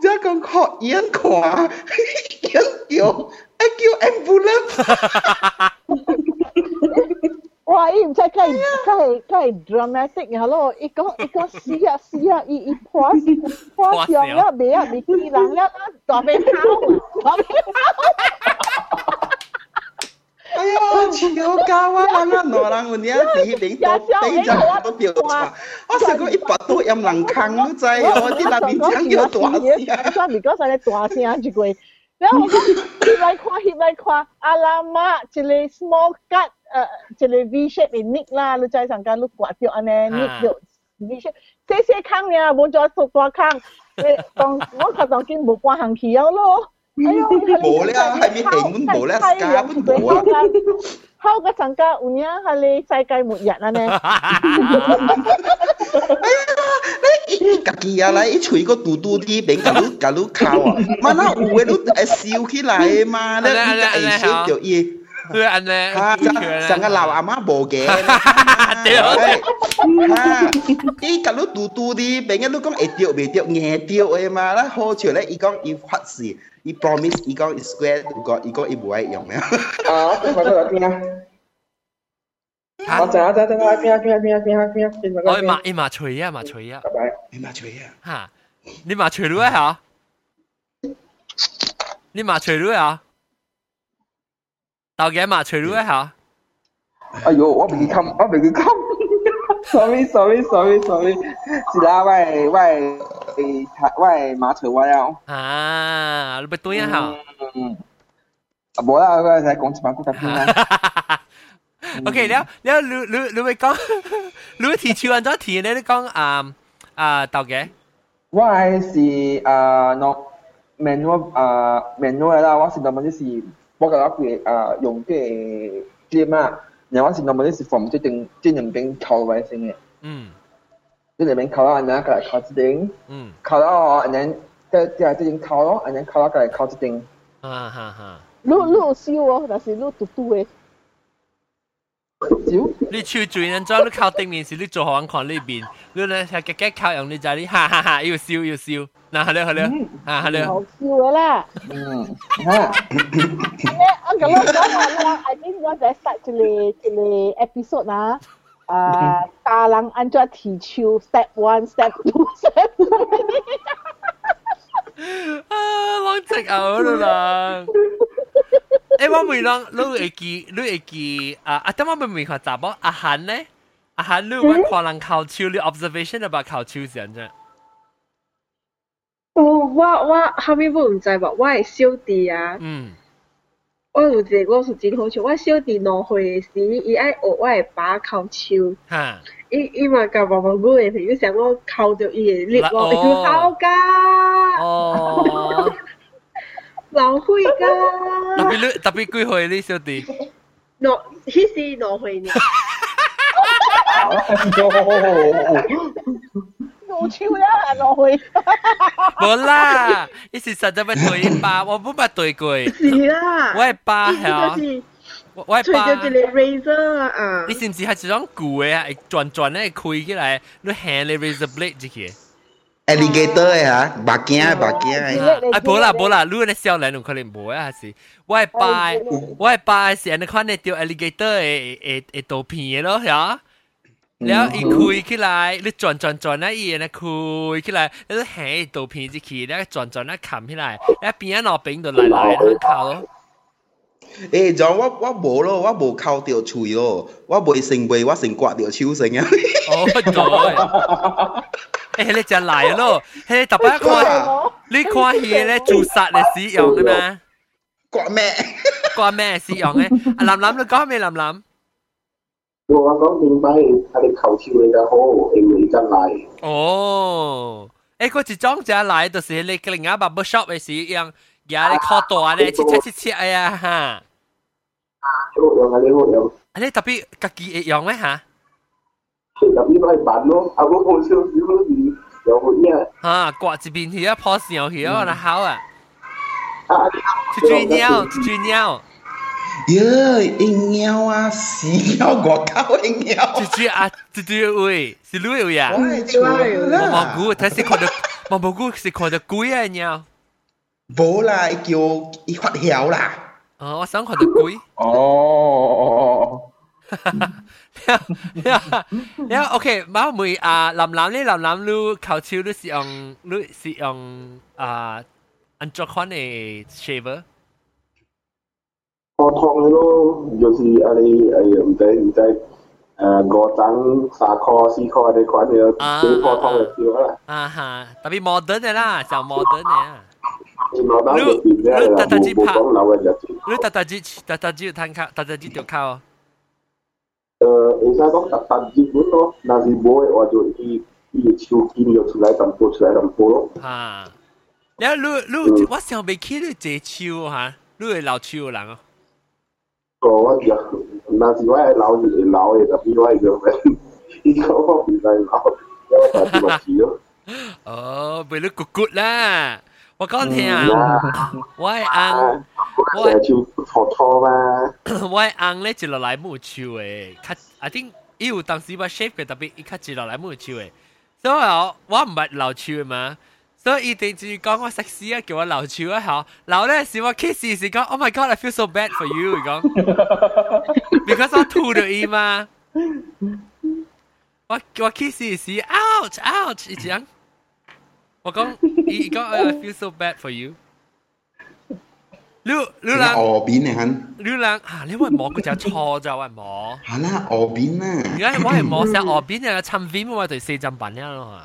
Speaker 2: 即讲看演看，演叫，哎叫 ambulance。
Speaker 6: 哇！伊唔使佢系佢系佢系 dramatic 嘅咯，伊讲伊讲死啊死啊！伊伊破破上了，未啊未见人了，大被跑，大被跑。
Speaker 2: 哎呀，超教啊！人啊，哪人有领地领到地就都掉错。我成个一百多任人坑都知，我啲人面讲叫大声。
Speaker 6: 所以嗰阵你大声一句， 然後我講翕來看翕來看，阿拉媽一個 small cut，誒一個 V shape 嘅 nick 啦，你再上間你刮掉安尼 nick 掉 V shape，細細坑呀，冇再做大坑，誒當我睇當見冇關行起了咯。哎呦，
Speaker 2: 冇啦，係咪地門冇啦，scar 都冇啊。
Speaker 6: 后个上家有影系你世界末日啊呢？
Speaker 2: 哎呀，你伊家己啊来，伊喙个嘟嘟啲边甲你甲你敲啊，嘛那有诶你会烧起来的嘛，你你会烧着伊。
Speaker 1: 佢安尼，
Speaker 2: 哈，成个老阿妈无嘅，
Speaker 1: 对，
Speaker 2: 哈，伊甲你嘟嘟啲，变咗你讲会掉未掉，硬掉嘅嘛，啦好笑咧，伊讲伊发誓，伊 promise，伊讲伊 square to God，伊讲伊唔会用嘅。
Speaker 3: 啊，我过嚟边啊？我阵我阵阵我边啊边啊边啊边啊边啊边啊！
Speaker 1: 我麻伊麻吹啊麻吹啊，
Speaker 3: 拜拜。
Speaker 2: 你嘛吹啊？
Speaker 1: 哈，你麻吹咗啊？你麻吹咗啊？ 豆嘅麻吹咗啊？
Speaker 3: 哎呦，我未记冚，我未记冚。sorry sorry sorry sorry，是啦，我系我系诶我系马随我了。
Speaker 1: 啊，你咪对啊吓。
Speaker 3: 嗯。啊，冇啦，我系讲一万个特别啦。
Speaker 1: OK，了了，你你你会讲，你会提手安怎提呢？你讲啊啊豆嘅。
Speaker 3: 我系是啊，no manual 啊 manual 啦，我是 normally 是 我覺得佢啊用嘅 game 啊，然後我是 normally 是 from 即定即兩邊靠位先嘅，
Speaker 1: 嗯
Speaker 3: 即兩邊靠啦，然後過來扣一定，
Speaker 1: 嗯
Speaker 3: 靠到哦，然後即即係即定扣咯，然後扣到過來扣一定。
Speaker 1: 啊哈哈。
Speaker 6: 你你有燒哦，但是你嘟嘟嘅。
Speaker 3: 少
Speaker 1: 你手嘴人装你靠顶面时，你做好看呢边，你咧系夹夹靠用你就你哈哈哈要笑要笑，嗱系咧系咧，啊系咧。
Speaker 6: 好笑嘅啦。
Speaker 3: 嗯，吓，
Speaker 6: 咧，我咁样讲话啦，I think 我在 start 一个一个 episode 啊，啊，大人安怎提手，step one, step two, step three。
Speaker 1: 啊，我直牛啦啦！ 誒，我未諗，你会记，你会记啊！啊，等我未明白查某阿涵呢？阿涵，你有冇看人考手？你 observation about 考手先啫？
Speaker 4: 哦，我我后面我唔知吧，我係小弟啊，
Speaker 1: 嗯，
Speaker 4: 我有一个我是真好笑，我小弟兩歲時，伊爱学我係把扣手，
Speaker 1: 哈，
Speaker 4: 伊伊嘛甲媽媽講嘅，朋友想我扣着伊嘅 lip 咯，
Speaker 1: 哦
Speaker 4: 佢好噶，
Speaker 1: 哦，
Speaker 4: 老会
Speaker 1: 特
Speaker 4: 噶，
Speaker 1: 别你特别几岁你小弟？
Speaker 4: 两迄时两岁呢，
Speaker 6: 有笑啦，落去。
Speaker 1: 冇啦，一时实在咪对爸，我冇乜对过。
Speaker 4: 是啦，
Speaker 1: 我系爸系啊
Speaker 4: 伊就是
Speaker 1: 我系爸
Speaker 4: 吹着。一个 razor 啊
Speaker 1: 你，是唔是系一种旧嘅啊？会转转咧开起来，你hand 你 razor blade 这个。
Speaker 2: alligator 嘅吓，白镜白镜嘅。
Speaker 1: 啊，无啦无啦，你咧少年有可能无啊，是我系爸，我系爸是安尼看你条 alligator 嘅嘅嘅图片嘅咯，吓。แล้วอีคุยขึ้น来หรือจอนจอนจอนนะอีนะคุยขึ้น来แล้วแห่ตัวพีจิขีแล้วจอนจอนนะขำขึ้น来แล้ว边一落饼度嚟嚟喺靠咯。
Speaker 2: 诶，就我我无咯，我无扣掉喙咯，我未成背，我成刮掉手成啊！
Speaker 1: 哦，对。诶，你就嚟咯，诶，特别看你看戏咧做杀嘅使用嘅嘛，
Speaker 2: 刮咩？
Speaker 1: 关咩使用嘅？啊，林林你讲咩林林？
Speaker 5: 我讲明白，他哋求超你嘅好，系会真嚟。
Speaker 1: 哦，诶，嗰一种就嚟就是你另外 barber shop 嘅使用， 而家你靠大咧，切切切切哎呀哈，
Speaker 5: 好用啊！你好用，
Speaker 1: 啊你特别家己会用咩吓？
Speaker 5: 其实呢个系版咯，啊我好少少啲有好嘢
Speaker 1: 啊，刮一边去啊，破上去啊，那好啊，
Speaker 5: 啊！
Speaker 1: 出追鸟，出追鸟，
Speaker 2: 耶，应猫啊，死猫外口应猫
Speaker 1: 出。追啊，出追位是女位啊
Speaker 2: 我。系错
Speaker 1: 毛
Speaker 2: 啦，
Speaker 1: 毛菇，睇是看到毛毛菇是看到龟啊鸟。
Speaker 2: 无啦，伊叫伊发晓啦。
Speaker 1: 哦，我想看到龟。
Speaker 3: 哦，
Speaker 1: 然后 OK，猫妹啊，林林呢？林林你求超你是用你是用啊安卓款嘅 shaver。
Speaker 5: 破汤嘅咯，就是啊你诶唔使唔使诶五张三块四块你款嘅，
Speaker 1: 啊
Speaker 5: 几破汤就少啦。
Speaker 1: 啊哈，特别 modern 嘅啦，就 modern 嘅啊。
Speaker 5: 落单就变啫啦，冇冇讲流嘅日子。
Speaker 1: 你特特支特特支要摊卡，特特支条卡。
Speaker 5: 诶，会使讲特特日本咯，但是冇嘅话就伊伊嘅手见就出来咁多出来咁多咯。
Speaker 1: 哈，然后你你我想未起你这超哈，你系老超人哦。
Speaker 5: 哦，我就但是我系老系老嘅，特别我系个咩？依个我唔系老，因为特别个字咯。
Speaker 1: 哦，俾你咕咕啦。 我讲听啊，我系按
Speaker 5: 我成日就错错嘛。
Speaker 1: 我昂咧一落来冇笑诶，较 I think 伊有当时我 shape 嘅特别，伊较一落来冇笑诶，所以我我唔系流笑嘛。所以一定就讲我 sexy 啊，叫我流笑啊吓，流咧时我 kiss 时讲，Oh my God，I feel so bad for you，讲，because 我吐咗伊嘛，我我 kiss 时 ouch ouch，一样， 我讲伊讲 I feel so bad for you。你你人
Speaker 2: 河边嚟肯，
Speaker 1: 你人啊，你为摸嗰只错就为摸，
Speaker 2: 系啦，河边啊，
Speaker 1: 而家我系摸成河边有衬 film 我对四针品一咯。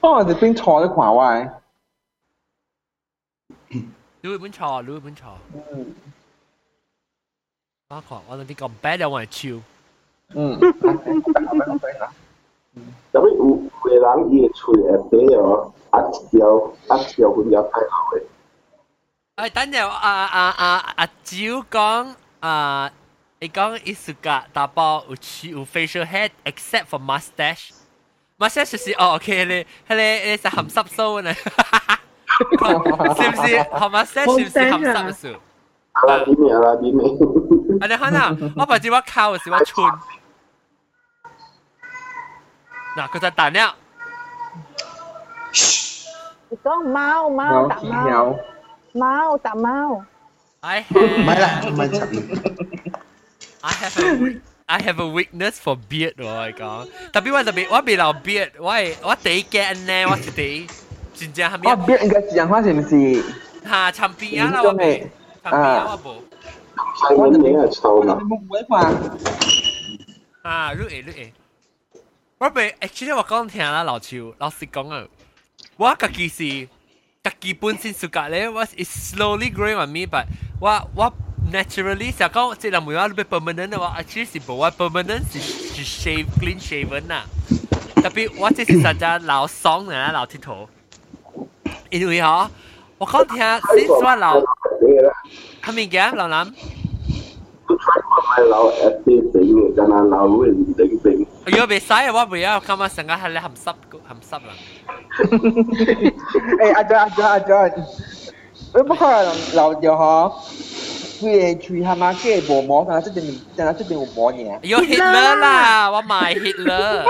Speaker 3: 哦，就边错咧看我诶。
Speaker 1: 你会本错，你会本错。我讲我哋咁 bad 又我系超。
Speaker 5: Ừ. tapi u về lang ye chui em bé ở ắt tiêu ắt cũng nhập phải học
Speaker 1: ấy. Ai tấn nhiều à à à à chiếu con à anh con ít sự cả đa bao u chi u facial head except for mustache. Mustache là gì? Oh okay, này, này, là hàm sấp sâu này. 是不是？好吗？三是不是含三数？
Speaker 5: 阿拉比米，阿拉比米。
Speaker 1: 啊，你看啊，我把只我靠嘅时我春。嗱，佢就弹了。
Speaker 6: 你讲猫猫
Speaker 3: 有
Speaker 6: 打猫，
Speaker 3: 几条，
Speaker 6: 猫打猫。
Speaker 1: I
Speaker 2: 唔
Speaker 1: have
Speaker 2: 系啦，唔系插
Speaker 1: I have a weak- I have a weakness for beard 我系讲，特别我特别我未留 beard，我系我第一嘅呢，我是第一，真正系
Speaker 3: 我
Speaker 1: 咪
Speaker 3: 边应该讲话是唔是？
Speaker 1: 吓长边啊啦我未，长边啊我冇，
Speaker 5: 西文名系臭嘛？
Speaker 3: 冇会话。
Speaker 1: 啊录诶录诶，我未 actually 我讲听啦老赵，老实讲啊，我家己是家己本身暑假咧，我 is slowly growing on me，but 我我 naturally 成讲即系唔会话你 permanent 嘅话，actually 是冇话 permanent 是是 shave clean shaven 啊。特别我这是实在老爽嘅老铁头，因为嗬，我讲听先说老
Speaker 5: 你啦，
Speaker 1: 系咪嘅老男？
Speaker 5: 都 try 过买楼 F D 整嘅，但系楼会唔整整。
Speaker 1: 如果未使嘅话，唔要今日成日系你含湿含湿啦。
Speaker 3: 诶，阿 John 阿 John 阿 John，你不可能留咗嗬？佢哋除系嘛？嘅冇摸，但系即系但系即系有摸嘢。
Speaker 1: 有 Hitler 啦，我买 Hitler。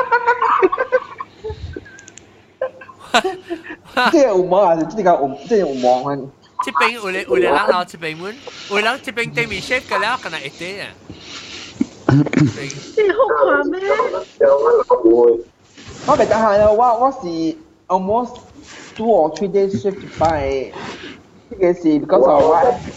Speaker 3: 即系有摸啊！即系有即系有摸啊！
Speaker 1: 这边有咧有咧人老这边门，有人这边对面 shape 嘅了，可能一啲啊。
Speaker 4: 你好夸咩？
Speaker 5: 有乜会？
Speaker 3: 我咪但系啊，我我是 almost two or three days shift by 呢个是 because of 我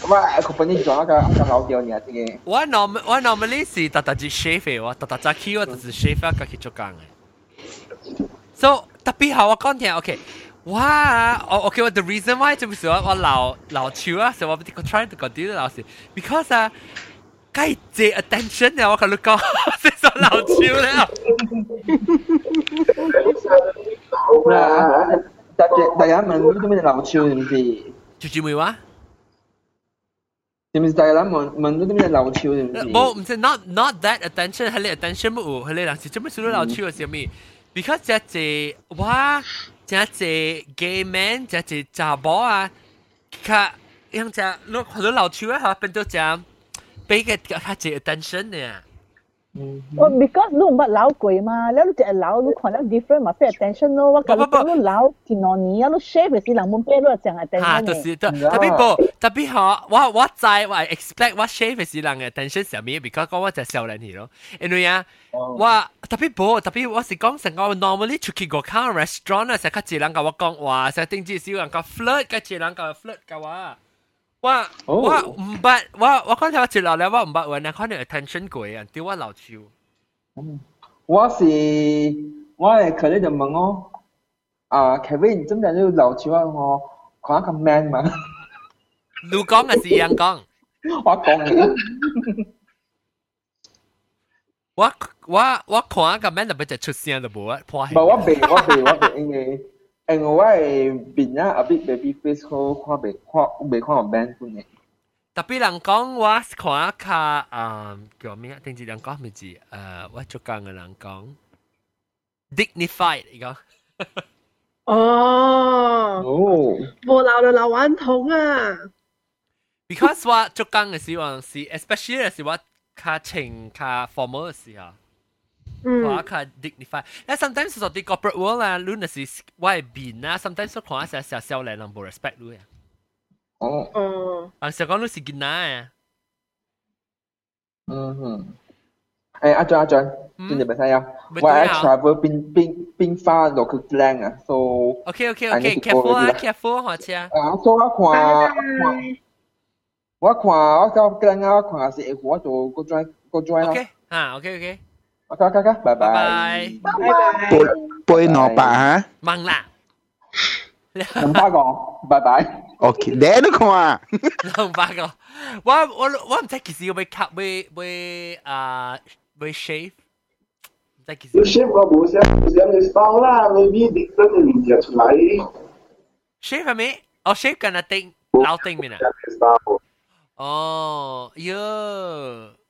Speaker 3: 我 company 做一个一个老掉嘢嘅。
Speaker 1: 我 norm 我 normally 是特特只 shave 嘅，我特特早起我就是 shave 啊，家己做工嘅。So 特别好，我讲听 OK。 哇，我 OK，我 the reason why 就系我我老老潮啊，所以我我 try to continue 老师，because 啊，该借 attention 啊，我同你讲，即系老潮咧。
Speaker 5: 好啦，
Speaker 3: 大家大家问呢啲咩老潮系唔是？
Speaker 1: 就做咩话？
Speaker 3: 系唔是大家问问呢啲咩老潮系唔是？
Speaker 1: 冇唔是 not not that attention，系你 attention 冇有，系你人是做咩事都老潮嘅时候咪？because 只只哇， 只只 gay man，只只查甫啊，佢样只攞好多老潮啊吓，变到只俾嘅较只 attention 嘅。
Speaker 6: 哦，because 你唔捌老過嘛，了你一老，你看了 different 嘛，俾 attention 咯。我講你老幾多年啊？你 shape 是人們俾你淨
Speaker 1: 係
Speaker 6: attention。嚇，
Speaker 1: 就是，特別不，特別好。我我知，我 expect 我 shape 是人嘅 attention 上面，because 講我就少年去咯。因為啊，我特別不，特別我是講成個 normally 出去個 car restaurant 啊，成個一人甲我講話，成定至少人甲 flirt，甲一人甲 flirt 甲我。我我唔捌，我我讲头一落嚟，我唔捌揾人可能 attention 过啊，对我老超。
Speaker 3: 我是我系佢咧就问我啊，Kevin 真系呢个老潮啊，我讲一个 man 嘛，
Speaker 1: 你讲嘅是人讲，
Speaker 3: 我讲嘅。
Speaker 1: 我我我看一个 man 特别就出声就冇啊，破气。
Speaker 3: 唔系我未我未我未因为 因为我系变啊，a bit baby face 好看未看未看过 man 款嘅。
Speaker 1: 特别人讲我看一下诶叫咩啊？定住人讲咩字？诶，我做工嘅人讲 dignified，你讲。
Speaker 4: 哦，
Speaker 3: 哦，
Speaker 4: 老的老顽童啊。
Speaker 1: because 我做工嘅时候是，especially 系我较穿较 formal 嘅时候。 我
Speaker 4: 嗯，
Speaker 1: 较 dignify。但 sometimes 做啲 corporate world 啊，你那是我系面啊，sometimes 我看下少少嚟人冇 respect 你啊。
Speaker 3: 哦，
Speaker 4: 哦，
Speaker 1: 人成讲你是囡仔啊，
Speaker 3: 嗯哼。诶，阿 John 阿 John，
Speaker 1: 嗯
Speaker 3: 今日咪睇啊，
Speaker 1: 咪
Speaker 3: 我系
Speaker 1: 对啊
Speaker 3: travel 变变变化 local slang 啊，so
Speaker 1: OK OK
Speaker 3: I
Speaker 1: OK
Speaker 3: need to
Speaker 1: careful
Speaker 3: go
Speaker 1: 啊
Speaker 3: already 啦
Speaker 1: careful 学车。
Speaker 3: 啊，so 我看看我看我到个人啊，我看是会我做个 join 个 join 咯。
Speaker 1: OK 啊 OK OK，
Speaker 3: Ok ok ok.
Speaker 1: Bye
Speaker 3: bye.
Speaker 4: Bye bye.
Speaker 2: Bye bye. Tôi tôi nó
Speaker 1: bà hả?
Speaker 3: Không ba con. Bye bye.
Speaker 2: Ok, để nó
Speaker 1: không à. Không ba con. What what what take is you make up we we uh we shave.
Speaker 5: Take
Speaker 1: is.
Speaker 5: Shave có bố sẽ sẽ mình sao là mình đi định thân mình giờ 出来.
Speaker 1: Shave hả mẹ? Oh shave cái là tinh, lão tinh mình à.
Speaker 5: Oh, yeah.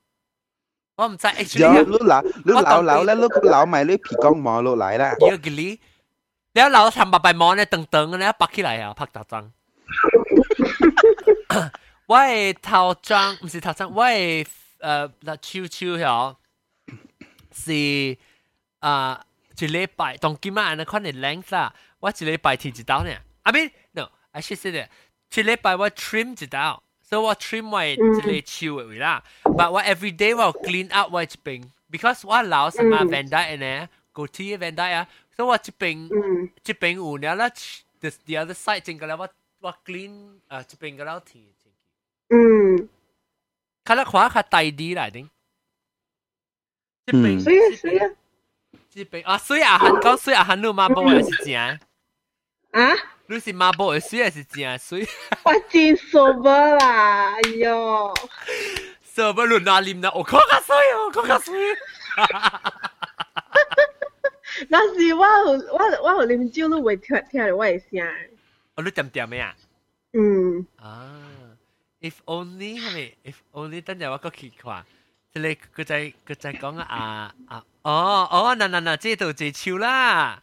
Speaker 1: 哦，哟，我唔知
Speaker 2: 有
Speaker 1: actually
Speaker 2: 你老你老老咧，你老埋你皮光毛落嚟啦，
Speaker 1: 要嘅哩，你老ทำ白白毛咧，等等咧，拍起来啊，拍头章。我系头章，唔是头章，我系诶，嗱，超超呀，是啊，一礼拜，当今晚安尼款嘅 length 啦，我一礼拜剃一刀呢。I mean no，I should say that，一礼拜我 trim 一刀， 所以我 trim 我一个手嘅位啦。But 我 every day 我 clean up 我一边，because 我老是嘛 Van Dyke 呢，个 T Van Dyke 啊，所以我一边
Speaker 4: 嗯，
Speaker 1: 一边有了啦，the the other side 整个啦，我我 clean 啊，一边个啦剃。
Speaker 4: 嗯，
Speaker 1: 看得看较大啲嚟顶。一边
Speaker 4: 所以所以
Speaker 1: 一边啊，水啊韩讲水啊韩，你马波还是正？
Speaker 4: 啊，
Speaker 1: 你是马波的水还是正水？
Speaker 4: 我真傻巴啦，哎呦，
Speaker 1: 什么轮啊啉啦？我讲较水哦，讲较水。
Speaker 4: 那是我有我我有啉酒，你会听听到我嘅声。
Speaker 1: 哦，你点点咩啊？
Speaker 4: 嗯，
Speaker 1: 啊，if only 系咪？if only 等阵我个去看，即系佢再佢再讲啊啊，哦哦，嗱嗱嗱，这度这手啦。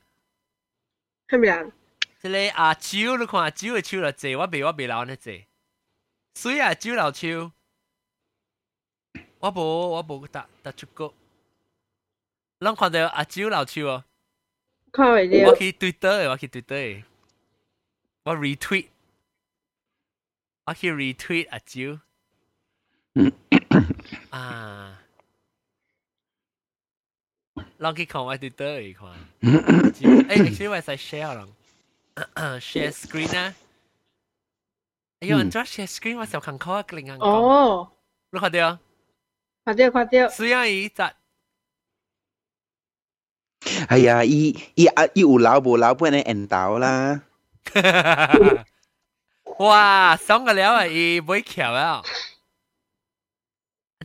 Speaker 4: 系咪啊？
Speaker 1: 即系啊，酒你看酒嘅手就借，我未我未留呢借。水啊，酒留手，我冇我冇搭搭出过。啷看到阿酒留手哦？
Speaker 4: 看袂到，
Speaker 1: 我去 Twitter 嘅，我去 Twitter 嘅，我 retweet，我去 retweet 阿酒。啊，啷去看我 Twitter 嘅看。诶，actually 我系 share 啷。 share screen 啊！哎呦，你做 share screen 我小看考啊，另外講，
Speaker 4: 哦，
Speaker 1: 你看到？
Speaker 4: 看到看到，
Speaker 1: 雖然伊雜，
Speaker 2: 係啊，伊伊啊伊有老無老本嚟引導啦，
Speaker 1: 哇，爽个了啊！伊唔會橋啊！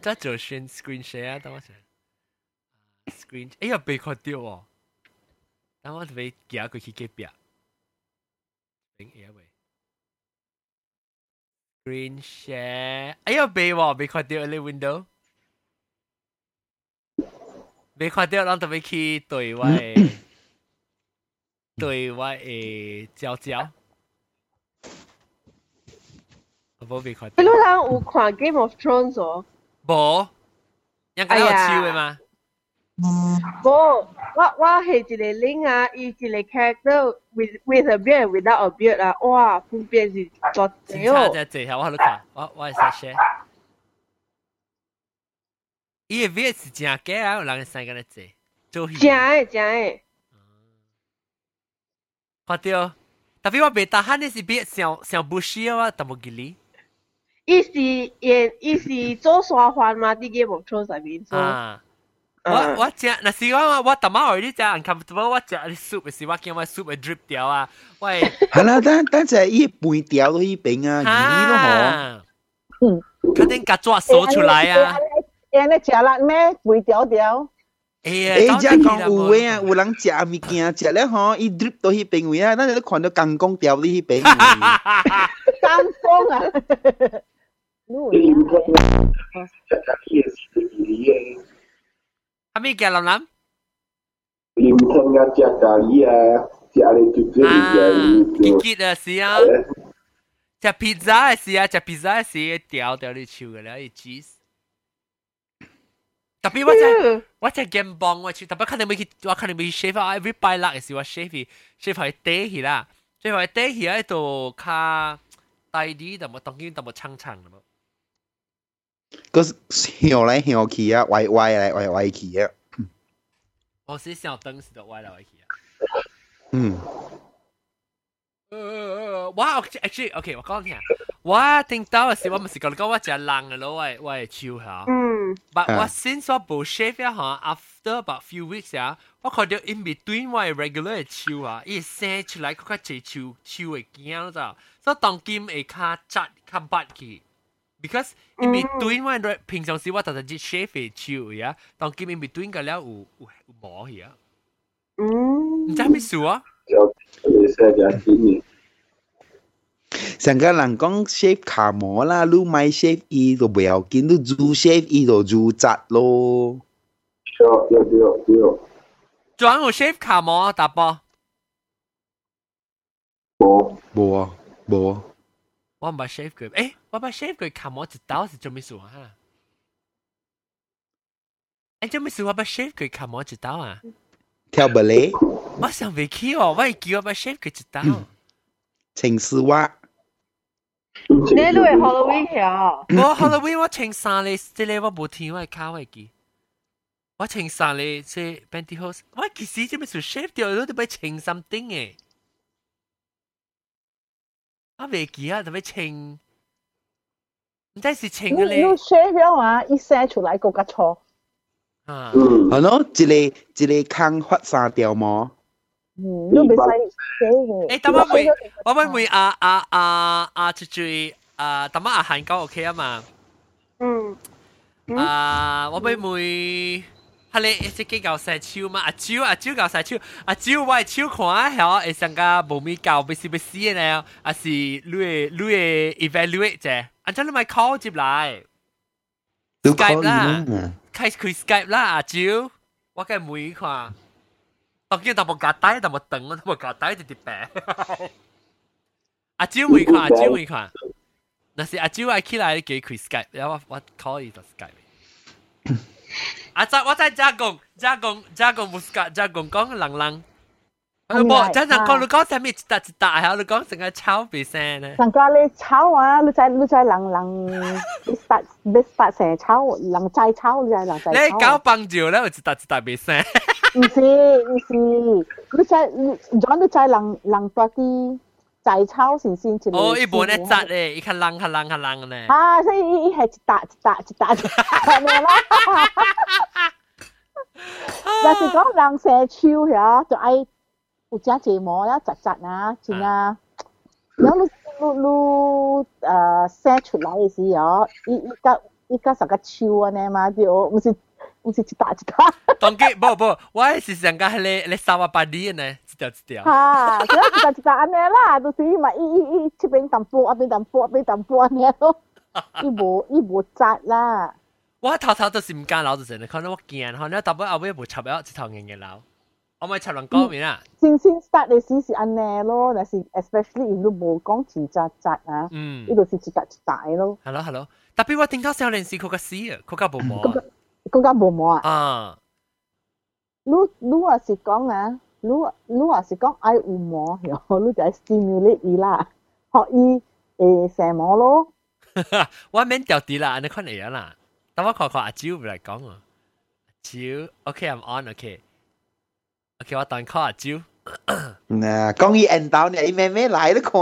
Speaker 1: 再做 share screen share 等我先。screen，哎呀，被看到哦！等我俾寄過去隔壁。Tiếng ế vậy. Green share. Ấy ở bề vào bị khỏi tiêu early window. Bị khỏi tiêu đang tập khi tuổi vậy. tuổi vậy giao giao. Vô bị khỏi tiêu.
Speaker 4: Lúc nào u khoảng Game of Thrones không
Speaker 1: Bố. Nhưng cái đó chiêu vậy mà.
Speaker 4: 无，我我系一个 link 啊，伊一个 character with with a beard without a beard 啊，哇，分别是作
Speaker 1: 警察
Speaker 4: 哦。
Speaker 1: 在这下，我喺度看，我我系使 share。伊嘅 V 是真假啊，有人会使咁样做，做戏。
Speaker 4: 正诶正诶，
Speaker 1: 看到，特别我未打喊你是别上上不需要啊，但冇记哩。
Speaker 4: 伊是演伊是做沙环嘛？啲 Game of Thrones 入面做。
Speaker 1: 啊， 我
Speaker 4: 啊
Speaker 1: 我食，那是我我大妈我啲食 uncomfortable，我食啲 soup 嘅时，我见我 soup 会 drip 掉啊，喂，
Speaker 2: 系啦，等等阵伊半掉到呢边啊，鱼咯
Speaker 1: 啊，
Speaker 6: 嗯，
Speaker 1: 肯定夹抓数出来啊，
Speaker 6: 诶，你食辣咩？肥条条，
Speaker 1: 哎呀，
Speaker 2: 嗬。诶，即系讲有位啊，有人食物件食咧嗬，伊 drip 到呢边位啊，咱你都看到公公掉到呢边位。
Speaker 6: 干风啊！
Speaker 5: Amica làm
Speaker 1: lắm.
Speaker 5: Impenga
Speaker 1: tiakalia tialetutelia. Kiki de sia. Tia pizza sia, tia pizza sia, tiao tiao đi chiu rồi đấy cheese. Tapi what's what's a game bong what's tapi kan make it what can make shave every by luck is what shave shave hai te hi la. Shave hai te hi ai to ka tai đi, tamo tong kin tamo chang chang. 冇长长嘅冇。
Speaker 2: 个向来向去啊，歪歪来歪歪去啊。
Speaker 1: 我是小灯时就歪来歪去啊。
Speaker 2: 嗯。
Speaker 1: 呃，我 actually OK，我讲听，我听到嘅时我唔是讲讲我只人嘅咯，我我系超下。
Speaker 4: 嗯。
Speaker 1: But 我 since 我冇 shave 啊，吓，after about few weeks 啊，我觉得 in between 我系 regular 嘅超啊，伊生出来佢较济超超会惊咋，所以当今会较窄较拔去。 Because in between 我平常时我特特只 shave 嘅超呀，当今 in between 嘅了有有有毛去啊。
Speaker 4: 嗯。
Speaker 1: 唔知咩事啊？
Speaker 5: 就你写嘅几年？
Speaker 2: 成个人讲 shave 卡膜啦，你买 shave 衣就唔要紧，你做 shave 衣就做窄咯。
Speaker 5: 对对对对。
Speaker 1: 仲有 shave 卡膜打波？
Speaker 5: 冇
Speaker 2: 冇啊冇啊。
Speaker 1: 我唔系 shave 佢，诶，我把 shave 佢卡膜一刀是做咩事啊？诶，做咩事？我把 shave 佢卡膜一刀啊？
Speaker 2: 跳芭蕾。
Speaker 1: 我想未起哦，我系叫我把 shave 佢一刀。
Speaker 2: 情丝袜。
Speaker 4: 你都系 Halloween 嘅。
Speaker 1: 我 Halloween 我穿衫咧，即系我冇听我系卡位记。我穿衫咧，即 pantyhose，我其实做咩事 shave 掉，我都俾穿 something 嘅。 我未记啊，特别穿，唔知是穿嘅咧。
Speaker 6: 你 shave 咗嘛？一写出来个个错。
Speaker 1: 啊。
Speaker 2: 系咯，一个一个坑发三条毛。
Speaker 6: 嗯，你唔使 shave
Speaker 1: 诶，等我问，我问问阿阿阿阿翠翠，啊，等我阿韩讲 OK 啊嘛？
Speaker 4: 嗯。
Speaker 1: 啊，我问问。 系你即系教晒超嘛？阿超阿超教晒超，阿超我系超看下，会上加无咪教，不是不是呢？啊是你嘅你嘅 evaluate 啫，阿真你咪 call 接来，Skype 啦，开开 Skype 啦，阿超，我梗系每看，当然但冇夹带，但冇等，但冇夹带就啲病。阿超每看，阿超每看，但是阿超爱起来几开 Skype，然后我我 call 伊就 Skype。 啊！在我在加工加工加工，唔是加加工讲冷冷。冇，真正讲你讲啥物一笪一笪，系你讲成个炒鼻声咧。
Speaker 6: 人家你炒啊，你在你在人人，你发你发成炒，人在炒，你在人在炒。
Speaker 1: 你搞棒球咧，一笪一笪鼻声。
Speaker 6: 唔是唔是，你在你讲你在人人多啲。 在炒先先至。
Speaker 1: 哦，一般咧扎咧，一较冷较冷较冷咧。
Speaker 6: 啊，所以伊伊系一笪一笪一笪一笪咩啦？但是讲人射手呀，就爱有只睫毛呀，窒窒啊，真啊。然后你你你诶射出来嘅时候，伊伊个伊个成个手啊呢嘛，就唔是 唔是一笪一笪。
Speaker 1: 当机不不，我系是上个系你你三百八啲呢。一条一条。
Speaker 6: 吓，咁一只一只安尼啦，就是咪伊伊伊这边淡薄，啊边淡薄，啊边淡薄安尼咯。伊无伊无扎啦。
Speaker 1: 我头头都是唔敢留就成，可能我惊，可能特别后尾无插咗一头硬嘅留，我咪插两讲面啊。
Speaker 6: 先先 start 嘅时是安尼咯，但是 especially 如果无讲字扎扎啊，
Speaker 1: 嗯，
Speaker 6: 呢度是一笪一笪咯。
Speaker 1: 系咯系咯，特别我听到少年时佢个死啊，佢个冇毛 啊。
Speaker 6: 嗰个冇毛啊。
Speaker 1: 啊。
Speaker 6: 你你话是讲啊？你你话是讲爱有毛，然后你就 stimulate 伊啦，学伊诶射毛咯。
Speaker 1: 我免掉啲啦，你看嚟啦。等我看看阿蕉嚟讲啊，蕉，OK，I'm on，OK，OK，我等 call 阿蕉。
Speaker 2: 嗱，讲伊 end 到呢，伊咩咩来都看。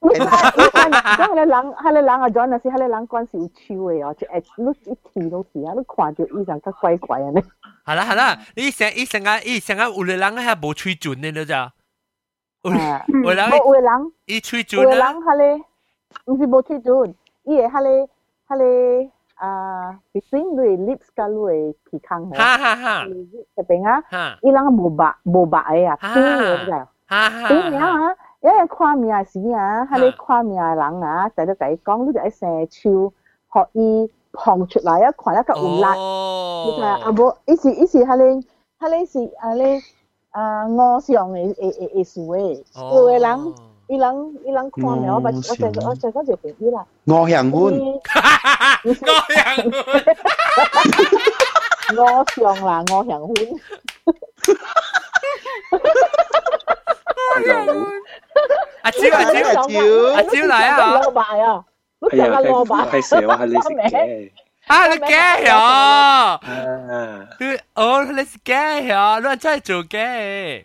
Speaker 6: 讲系你人系你人啊，John 啊，是系你人关系有超嘅哦，就诶，你一提都是啊，你看到伊就个怪怪啊你。
Speaker 1: 系啦系啦，你成伊成个伊成个有啲人系冇吹准嘅，你知啊？
Speaker 6: 有人有人
Speaker 1: 伊吹准
Speaker 6: 有人系你，唔是冇吹准，伊系系你系你。 啊，比所以你 Lips 难为
Speaker 1: 皮康哈，
Speaker 6: 你睇下，伊 langs 无疤无疤哎呀，对
Speaker 1: 唔啦，
Speaker 6: 对唔啦，因为跨面啊死啊，哈哩跨面啊冷啊，仔仔讲，你就喺郑州学医捧出来，一拳一格有力，你睇，啊无一时一时哈哩哈哩是啊你啊偶像的的的的苏诶苏诶人。伊人伊人看了，我咪我就我就嗰条便啲啦。
Speaker 2: 我向欢，
Speaker 1: 我人
Speaker 6: 我上啦，我向欢。
Speaker 1: 阿蕉阿蕉
Speaker 2: 阿蕉
Speaker 1: 阿蕉嚟啊
Speaker 6: 老板啊，都
Speaker 7: 哎呀，
Speaker 6: 成个老板。
Speaker 7: 系蛇话系你食嘅。
Speaker 1: 啊你惊呀？
Speaker 7: 啊，
Speaker 1: 你哦你是惊呀？你真系做嘅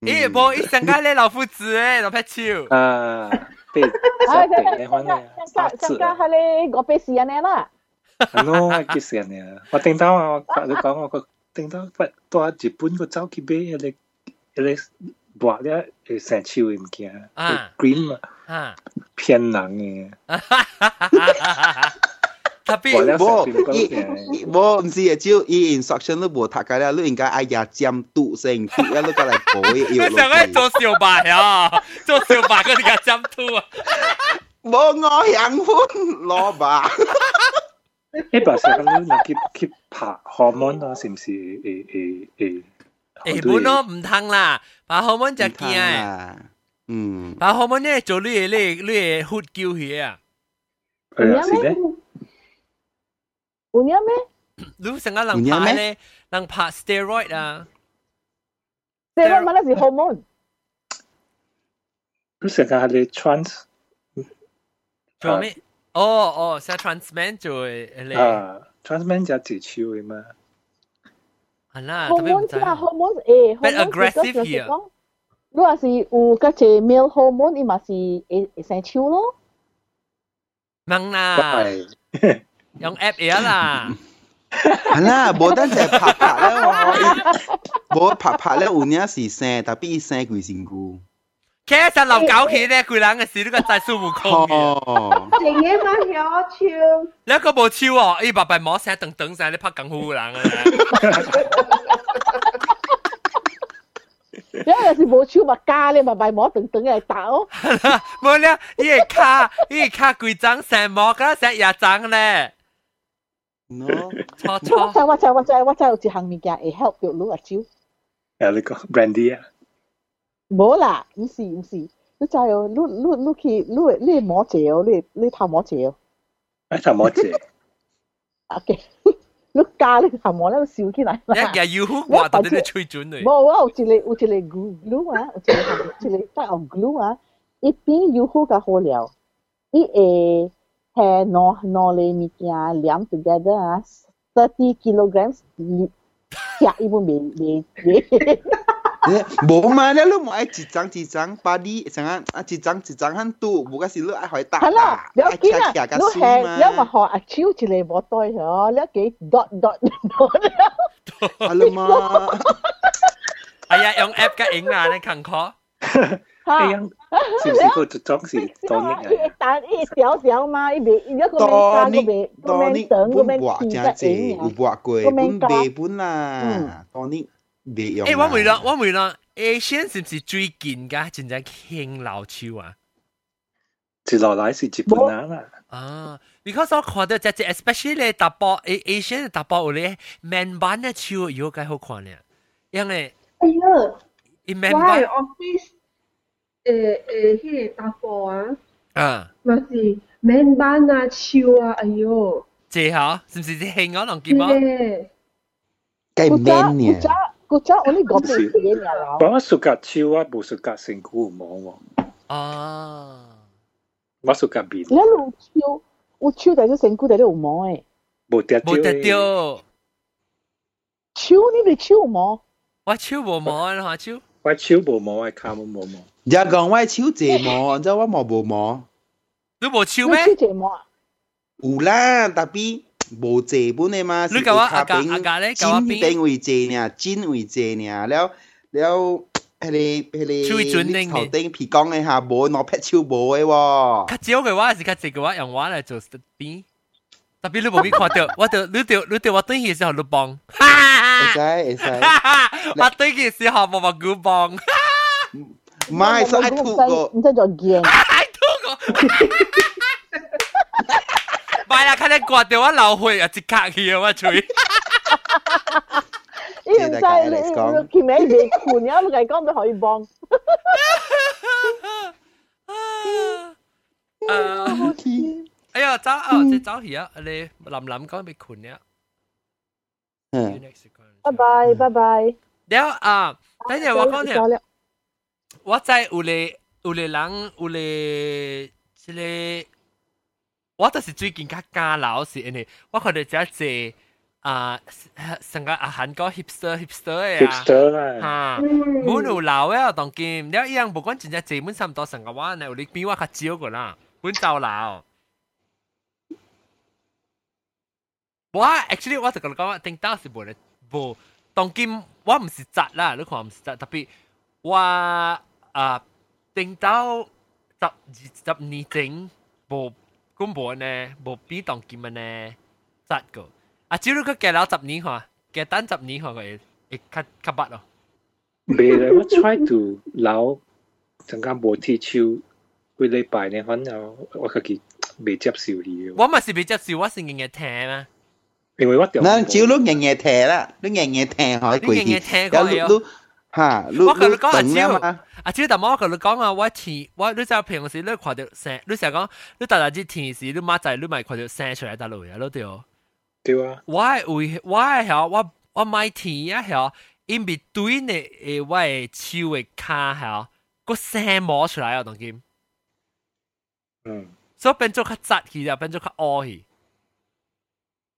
Speaker 1: 伊也无伊想讲咧老夫子诶，老拍
Speaker 7: 手。呃，对，
Speaker 6: 想 讲上讲哈咧，我被死安尼啦。
Speaker 7: 喏，我被死安尼啊！我听到啊，我你讲我个听到，不多日本个走去买迄个迄博咧，诶，生手诶物件
Speaker 1: 啊
Speaker 7: ，green 嘛，
Speaker 1: 啊，
Speaker 7: 骗人诶。
Speaker 1: 特别
Speaker 7: 我咧
Speaker 2: 冇
Speaker 7: 成段
Speaker 2: 伊
Speaker 7: 嘅。
Speaker 2: 冇唔是啊，招伊 instruction 都冇读㗎啦，你应该爱牙尖嘟声，嘟一路过嚟改
Speaker 1: 你
Speaker 2: 要
Speaker 1: 成日做小白呀？做小白嗰啲嘅针突啊！
Speaker 2: 冇我向欢攞吧。
Speaker 7: 诶，把成日都拿去去拍荷蒙啊，是唔是？诶诶诶。
Speaker 1: 诶，本咯唔通啦，把荷蒙就惊诶，
Speaker 2: 啊，嗯，
Speaker 1: 把荷蒙咧做你嘅你你嘅血叫血啊！
Speaker 7: 系啊，是咩？
Speaker 6: 有影咩？
Speaker 1: 你成日人拍咧，人拍 steroid 啊！
Speaker 6: 即系乜咧是 hormone。
Speaker 7: 你成日系你 trans
Speaker 1: 做咩？哦哦，系 transman 做嘅你，
Speaker 7: 啊，trans man 就自超嘅嘛。
Speaker 1: 系啦，特别唔
Speaker 6: hormone
Speaker 1: 知。
Speaker 6: 即系 hormone 诶
Speaker 1: Bit
Speaker 6: hormone
Speaker 1: aggressive
Speaker 6: 就是
Speaker 1: here
Speaker 6: 讲如果是有嗰只 male hormone，伊嘛是会会生超咯。
Speaker 1: 问啦，
Speaker 7: 系
Speaker 1: 用 app 嘢啦。
Speaker 2: 系啦，冇得净系拍拍咧，我冇拍拍咧，有影是生，但必生佢先顾。
Speaker 1: 其实留搞起咧，佢两个事呢个真系孙悟空嘅。
Speaker 2: 哦，
Speaker 4: 另一个晓超，
Speaker 1: 你一个冇超哦，咦白白摸成等等晒，你拍更好人啊！
Speaker 6: 因为有时冇超咪加咧，咪咪摸等等嚟打咯。
Speaker 1: 冇咧，呢个卡呢个卡贵张成幕噶，成日张咧，
Speaker 2: no，
Speaker 1: 错
Speaker 6: 我
Speaker 1: 错。
Speaker 6: 就我就我就我就有一项物件会 help 到你阿超。
Speaker 7: 诶，你讲 brandy 啊？
Speaker 6: 冇啦，唔是唔是，你就系你你你去你你摸借哦，你你头摸借哦。
Speaker 7: 诶，头冇借。
Speaker 6: OK，你加你头摸咧笑起来。
Speaker 1: 一日要好话到你啲吹准嚟。
Speaker 6: 冇，我有一个有一个 glue 啊，有一个一个带有 glue 啊，一边有好个好料，伊会 Hair nor Norley Mikia Liam together ah, 30 kilograms
Speaker 2: siap ni pun bebek. Bố mà nó lúc mà ai chỉ trắng chỉ trắng body chẳng hạn à, chỉ trắng chỉ trắng hắn tụ bố cái gì
Speaker 6: lúc ai hỏi tạ hello
Speaker 2: lỡ
Speaker 6: kia
Speaker 2: là
Speaker 6: lúc hè lỡ
Speaker 2: mà.
Speaker 6: họ à achieve chỉ lấy bỏ tôi hả? Lỡ cái dot dot dot
Speaker 2: alo mà.
Speaker 1: Ai ai ông app cái ảnh là nên khẳng khó.
Speaker 7: 诶，样是唔是个装是多
Speaker 6: 啊，
Speaker 7: 啲啊？
Speaker 6: 但一条条嘛，伊未一个
Speaker 2: 多
Speaker 6: 面加个
Speaker 2: 啲
Speaker 6: 面个
Speaker 2: 多啲
Speaker 6: 面等个面
Speaker 2: 本画
Speaker 6: 片
Speaker 2: 正正，
Speaker 6: 嘅影
Speaker 2: 有
Speaker 6: 啊，
Speaker 2: 画过，
Speaker 6: 个面加
Speaker 2: 本背本啦，多啲别用。
Speaker 1: 诶，我问啦，我问啦，Asian 是唔是最近㗎？真正兴老超啊？
Speaker 7: 接落来是日本人啦。
Speaker 1: 啊，because 我看到只只，especially 你打波，A Asian 打波有咧 man 版嘅超有几好看咧，因为
Speaker 4: 哎呀，
Speaker 1: 伊 man
Speaker 4: 我系
Speaker 1: 版
Speaker 4: office 诶诶，迄个搭货啊，
Speaker 1: 啊，
Speaker 4: 嘛是免班啊、超啊，哎呦，
Speaker 1: 这下是唔是啲兴我能见
Speaker 4: 系
Speaker 1: 冇？
Speaker 4: 咧，
Speaker 2: 计
Speaker 6: 古早
Speaker 2: man 呢
Speaker 6: 古早？古早我呢个边嘢嚟啦
Speaker 7: 不。过我属格超啊，冇属格成股冇喎。
Speaker 1: 啊，
Speaker 7: 我属格面
Speaker 6: 你一路超，我超大咗成股大都有毛诶，
Speaker 7: 冇跌
Speaker 1: 冇得掉，
Speaker 6: 超呢你超有毛，
Speaker 1: 我超冇毛啊，吓超，
Speaker 7: 我手無毛，我骹冇毛毛。
Speaker 2: 人講我手睫毛，然之後我毛無毛。
Speaker 1: 你無
Speaker 6: 手
Speaker 1: 咩？
Speaker 6: 手睫毛。
Speaker 2: 有啦，特別無睫本嘅嘛。
Speaker 1: 你講我阿家阿家咧，講我邊
Speaker 2: 邊位睫呢？尖位睫呢？了了，迄個迄個頭頂皮光嘅下無，攞撇手無嘅喎。
Speaker 1: 較少嘅話，是較濟嘅話，用我來做邊。特别你无必看到，我就你对你对我对嘅时候你帮，
Speaker 2: 会使会使，
Speaker 1: 我对嘅时候冇冇กู帮，
Speaker 2: 唔系，所以爱吐个。
Speaker 6: 唔知做见。
Speaker 1: 爱吐个。买啦，看你刮到我流血啊！即刻去啊！我吹。
Speaker 6: 你唔使你见咩未困啊？你讲都可以帮。
Speaker 1: 哎呀，走啊！即走去啊！你林林讲被困了。
Speaker 2: 嗯。
Speaker 6: 拜拜拜拜。
Speaker 1: 了啊！等阵我讲条，我知有咧有咧人有咧即个。我就是最近较加老是因为我看到只只啊，成个阿韩国 hipster hipster 嘅啊，
Speaker 7: hipster 啦，
Speaker 1: 吓，满有老嘅当今，你一样无管真正基本差唔多成个话呢，有你比我较少个啦，本就老。 我 actually 我就讲讲，顶到是无咧无当今我唔是杂啦，你看唔是杂，特别我啊顶到十二十年前无。根本呢，无比当今呢扎个。啊，只要佢计了十年吓，计单十年吓佢会较较捌咯。
Speaker 7: 未咧，我 try to 留阵间无铁超，几礼拜呢，反正我自己未接受你。
Speaker 1: 我咪是未接受，我是硬硬听嘛。
Speaker 7: 因为我掉。
Speaker 2: 嗱，只要你硬硬听啦，你硬硬听可以攰啲，有你吓，你
Speaker 1: 我同你讲啊，
Speaker 2: 你
Speaker 1: 只
Speaker 2: 嘛。
Speaker 1: 啊，只但我同你讲啊，我天，我你就平时你看到声，你成日讲你大大只天时，你马仔你咪看到声出来得路呀，咯对。
Speaker 7: 对啊。
Speaker 1: 我会我系我我买天啊系，in between 嘅诶我嘅手嘅卡系，个声摸出来啊，当今。
Speaker 7: 嗯。
Speaker 1: 所以变咗较杂去啊，变咗较恶去。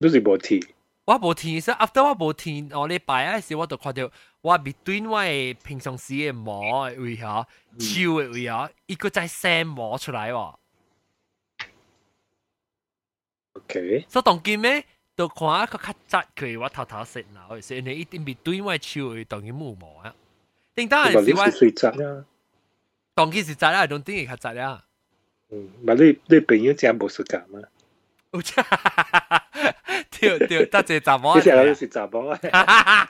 Speaker 7: 都是无天。
Speaker 1: 我无天，所以 after 我无天，我礼拜啊时我就看到。我 between 我嘅平常时嘅膜嘅位吓，超嘅位吓，伊个在声摸出来喎。
Speaker 7: OK。
Speaker 1: 所以当今咧，就看一个较窄佢，我头头食脑，所以你一定 between 我超嘅当然冇膜啊。定当然是我
Speaker 7: 水窄啊。
Speaker 1: 当今是窄啦，当顶系较窄啦。
Speaker 7: 嗯，咪你你朋友真冇时间嘛？
Speaker 1: 有啫， 对对，得只杂毛。
Speaker 7: 你成日都是杂毛啊！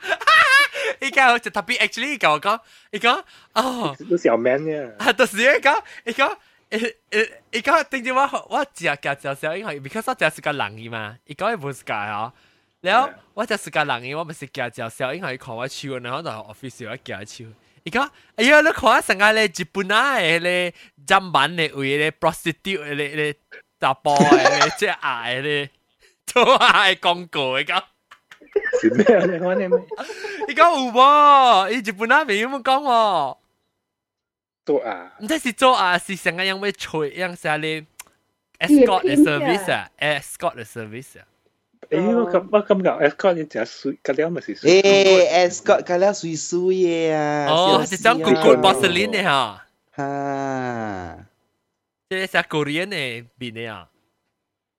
Speaker 1: 依家好似特别 actually 讲讲，伊讲哦，
Speaker 7: 都小 man 嘅。
Speaker 1: 啊，就是伊讲，伊讲，诶诶，伊讲定住我我只夹少少，因为 because 我只是个人伊嘛，伊讲伊唔是个哦。然后我只是个人伊，我唔是夹少少，因为看我手，然后就 office 我夹手。伊讲，哎呀，你看成个咧日本啊，咧砧板咧为咧 prostitute 咧咧打波咧即系嗌咧， 都系广告伊讲。
Speaker 7: 是咩啊？你讲你咩？
Speaker 1: 你讲有喎，伊日本那边有冇讲喎？
Speaker 7: 做啊？
Speaker 1: 唔知是做啊，是成个样咩吹样写咧 escort 嘅 service 啊，escort 嘅 service 啊。
Speaker 7: 诶，我咁我咁讲 escort 你只水，嗰啲咪是
Speaker 2: 水。诶，escort 嗰啲水水嘅啊。
Speaker 1: 哦，系讲 Google Porcelain 嘅吓。
Speaker 2: 吓。
Speaker 1: 即系写 Korean 嘅边嘅啊。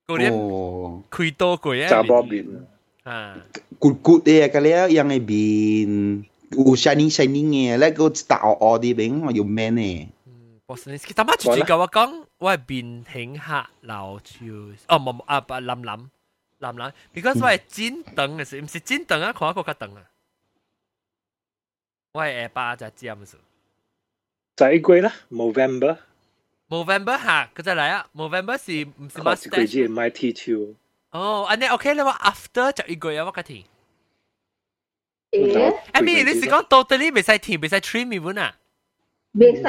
Speaker 1: Korean 开多贵啊。
Speaker 7: 杂波边。
Speaker 1: 啊，
Speaker 2: 骨骨嘅个咧，样嘅边有 shining shining 嘅，咧个大鹅鹅啲边我要 man 嘅。
Speaker 1: 嗯，波士尼斯，但系住住我讲，我系变轻客流潮，哦冇啊不冧冧冧冧，because 我系尖等嘅时，唔是尖等啊，看一个较等啊。我系下巴就尖数。
Speaker 7: 就一季啦，November。
Speaker 1: November 下，佢就嚟啊！November 是唔是
Speaker 7: mustache？佢系买 T 超。
Speaker 1: 哦，安尼 OK 啦，我 after 就一个月我个停。
Speaker 4: 诶，
Speaker 1: 阿咪，你是讲 totally 未使停，未使 trim 咪本啊？
Speaker 4: 未使。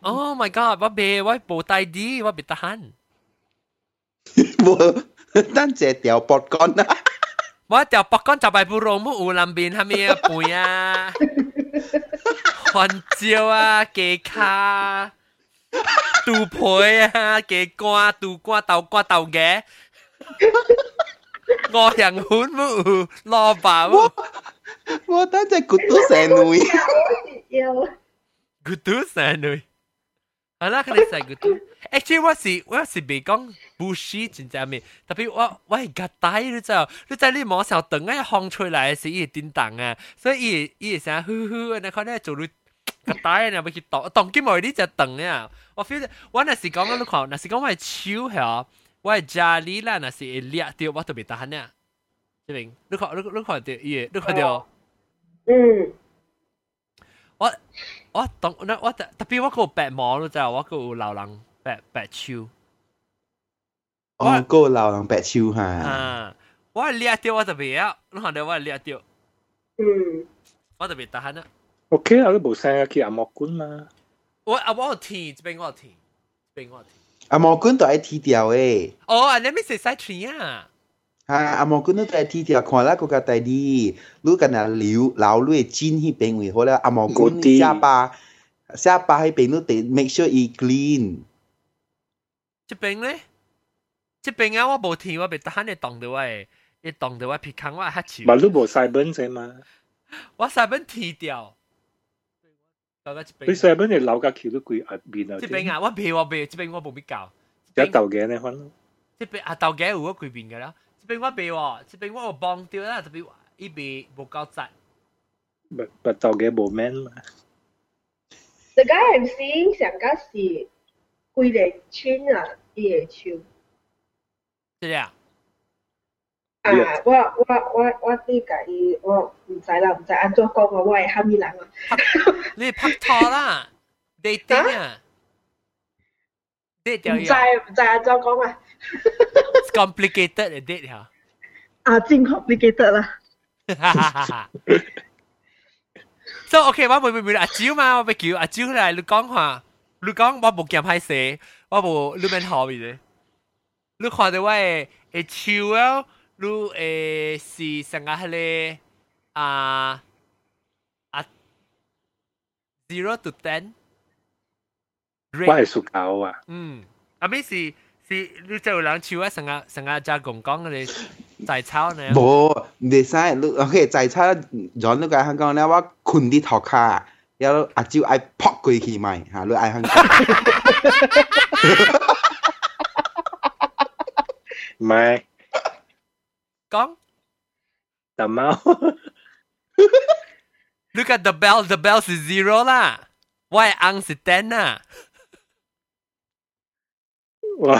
Speaker 1: Oh my god！我未我冇带啲，我未得闲。
Speaker 2: 冇，单只条薄干啊！
Speaker 1: 我条薄干就系不容冇有南边系咪啊背啊？环椒啊，鸡卡。 杜培啊，鸡瓜、杜瓜、豆瓜、豆嘅。我人款冇萝卜冇，
Speaker 2: 我等只骨都成女，
Speaker 4: 要
Speaker 1: 骨都成女， 系啦，佢哋细个都。Actually，我是我是未讲不是真正咩，特别我我系夹带你知道，你在你网上等啊放出来时，伊叮当啊，所以伊伊成呼呼，你看咧做你 夹带你要去当当今日你只等啊，我 feel 我那是讲紧你看，那是讲我系手系，我系家里啦，那是会裂掉，我特别得闲啊，这边你看你你看到伊，你看到。
Speaker 4: 嗯。
Speaker 1: 我我当我我特别我个白毛咯，就我个有流人白白手。
Speaker 2: 哦，个流人白手哈。
Speaker 1: 啊，我掠掉我特别啊，你看到我掠掉。
Speaker 4: 嗯。
Speaker 1: 我特别得闲 啊。
Speaker 7: OK 啊，都冇声啊，去阿莫管嘛。
Speaker 1: 我啊，我有填，这边我有填，这边我有填。
Speaker 2: 阿莫管都爱剃掉诶。
Speaker 1: 哦，你咪食晒填啊！
Speaker 2: 啊，阿莫管都爱剃掉，看啦个个第啲，如果那留留你尖迄边位好啦，阿莫管下巴下巴迄边都得 make sure 伊 clean。
Speaker 1: 这边咧，这边啊，我冇填，我被得闲你当到我，你当到我皮康我黑潮。
Speaker 7: 嘛，你冇晒本啫嘛？
Speaker 1: 我晒本剃掉。
Speaker 7: 你晒本你留架橋都貴入面啊！
Speaker 1: 即邊啊，我未我未，即邊我冇必教。
Speaker 7: 有豆嘅呢分。
Speaker 1: 這邊啊，豆嘅有嗰貴邊嘅啦。即邊我未喎，即邊我有幫掉啦，特別呢邊冇夠窄。
Speaker 7: 不不豆嘅冇 man 嘛。
Speaker 4: 大家係先上家是規個村啊，伊個手。
Speaker 1: 係啊。
Speaker 4: 啊！我我我我对家己我唔知啦，唔知安怎讲啊，我系虾米人啊？
Speaker 1: 你拍拖啦，dating 啊？date
Speaker 4: 唔知唔知安怎讲啊？
Speaker 1: complicated 嘅 date 吓。
Speaker 4: 啊，真 complicated 啦。
Speaker 1: so OK，我唔唔唔阿蕉嘛，我咪叫阿蕉嚟，你讲下，你讲我冇夹歹势，我冇你免好嘅，你看到我诶诶笑啊！ 你诶是成个系啊啊 zero to ten，
Speaker 7: 我系属狗啊。
Speaker 1: 嗯，阿咩是是你就有人笑啊，成个成个加公讲嘅你在炒呢？
Speaker 2: 冇，唔使你 OK 在炒，让你个香港咧，我困啲头卡，然后阿蕉爱扑过去咪吓，你爱香港。
Speaker 7: 唔系。
Speaker 1: 讲
Speaker 7: 大猫，
Speaker 1: Look at the bell, the bell 是 zero 啦，我系 ang 是 ten 啦。
Speaker 7: 哇，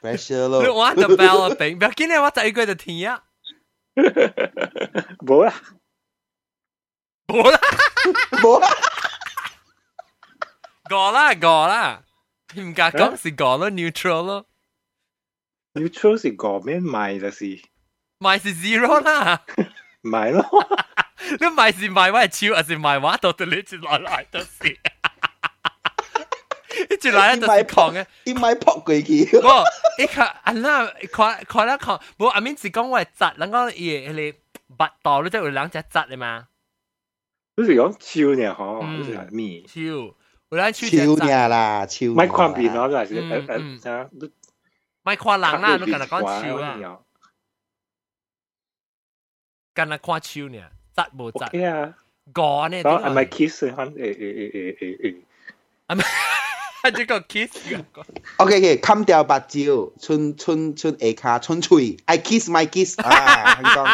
Speaker 2: pressure 咯。
Speaker 1: 你玩 the bell 定，不要紧咧，我第一个就填啊。
Speaker 7: 冇啦，
Speaker 1: 冇啦，
Speaker 2: 冇啦，
Speaker 1: 过啦过啦，唔敢讲是过咯，neutral 咯。
Speaker 7: neutral 是个咩卖就是
Speaker 1: 卖是 zero 啦，
Speaker 7: 卖咯。
Speaker 1: 你卖是卖我系超，还是卖话到到你接落来都是。一接来就是狂嘅，
Speaker 2: 伊咪扑过去。
Speaker 1: 冇，伊看啊那看看啦看，冇阿面是讲我系窒，人讲伊迄个八道你即系有两只窒嘅嘛。
Speaker 7: 你是讲超呢？嗬，你是咩？
Speaker 1: 超，有两超
Speaker 2: 超呢啦，超。
Speaker 7: 咪看边咯，就系诶诶，啥？
Speaker 1: 咪看人啦，你干那讲超啦，干那看超呢，窒无窒。
Speaker 7: OK 啊，
Speaker 1: 个呢？
Speaker 7: 咁系咪 kiss 翻？诶诶诶诶诶诶，
Speaker 1: 系咪？系呢个 kiss
Speaker 2: OK OK，冚掉八招，春春春下卡，春吹，I kiss my kiss 啊，香港。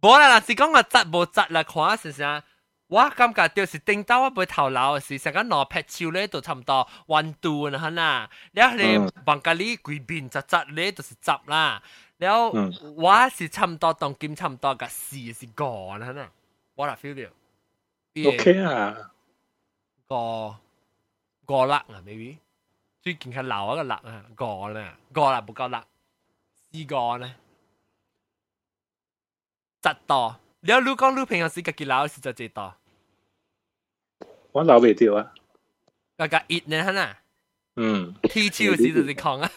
Speaker 1: 冇啦，嗱是讲个窒无窒啦，看是啥？ 我感觉就是顶到我背头脑是成个攞劈超咧，就差唔多温度啦，嗱，然后你bằng咖喱贵边就窒咧，就是窒啦。然后我是差唔多当剑差唔多嘅事是个啦，嗱，我啦 feel 到。
Speaker 7: OK 啊，
Speaker 1: 个个辣啊，maybe 最近系流一个辣啊，个咧，个辣唔够辣，试过咧，窒多。你有录讲录平时自己流是就最多。
Speaker 7: 我留未掉啊。
Speaker 1: 个个热呢吓
Speaker 7: 嗯。
Speaker 1: 天超时就是狂啊。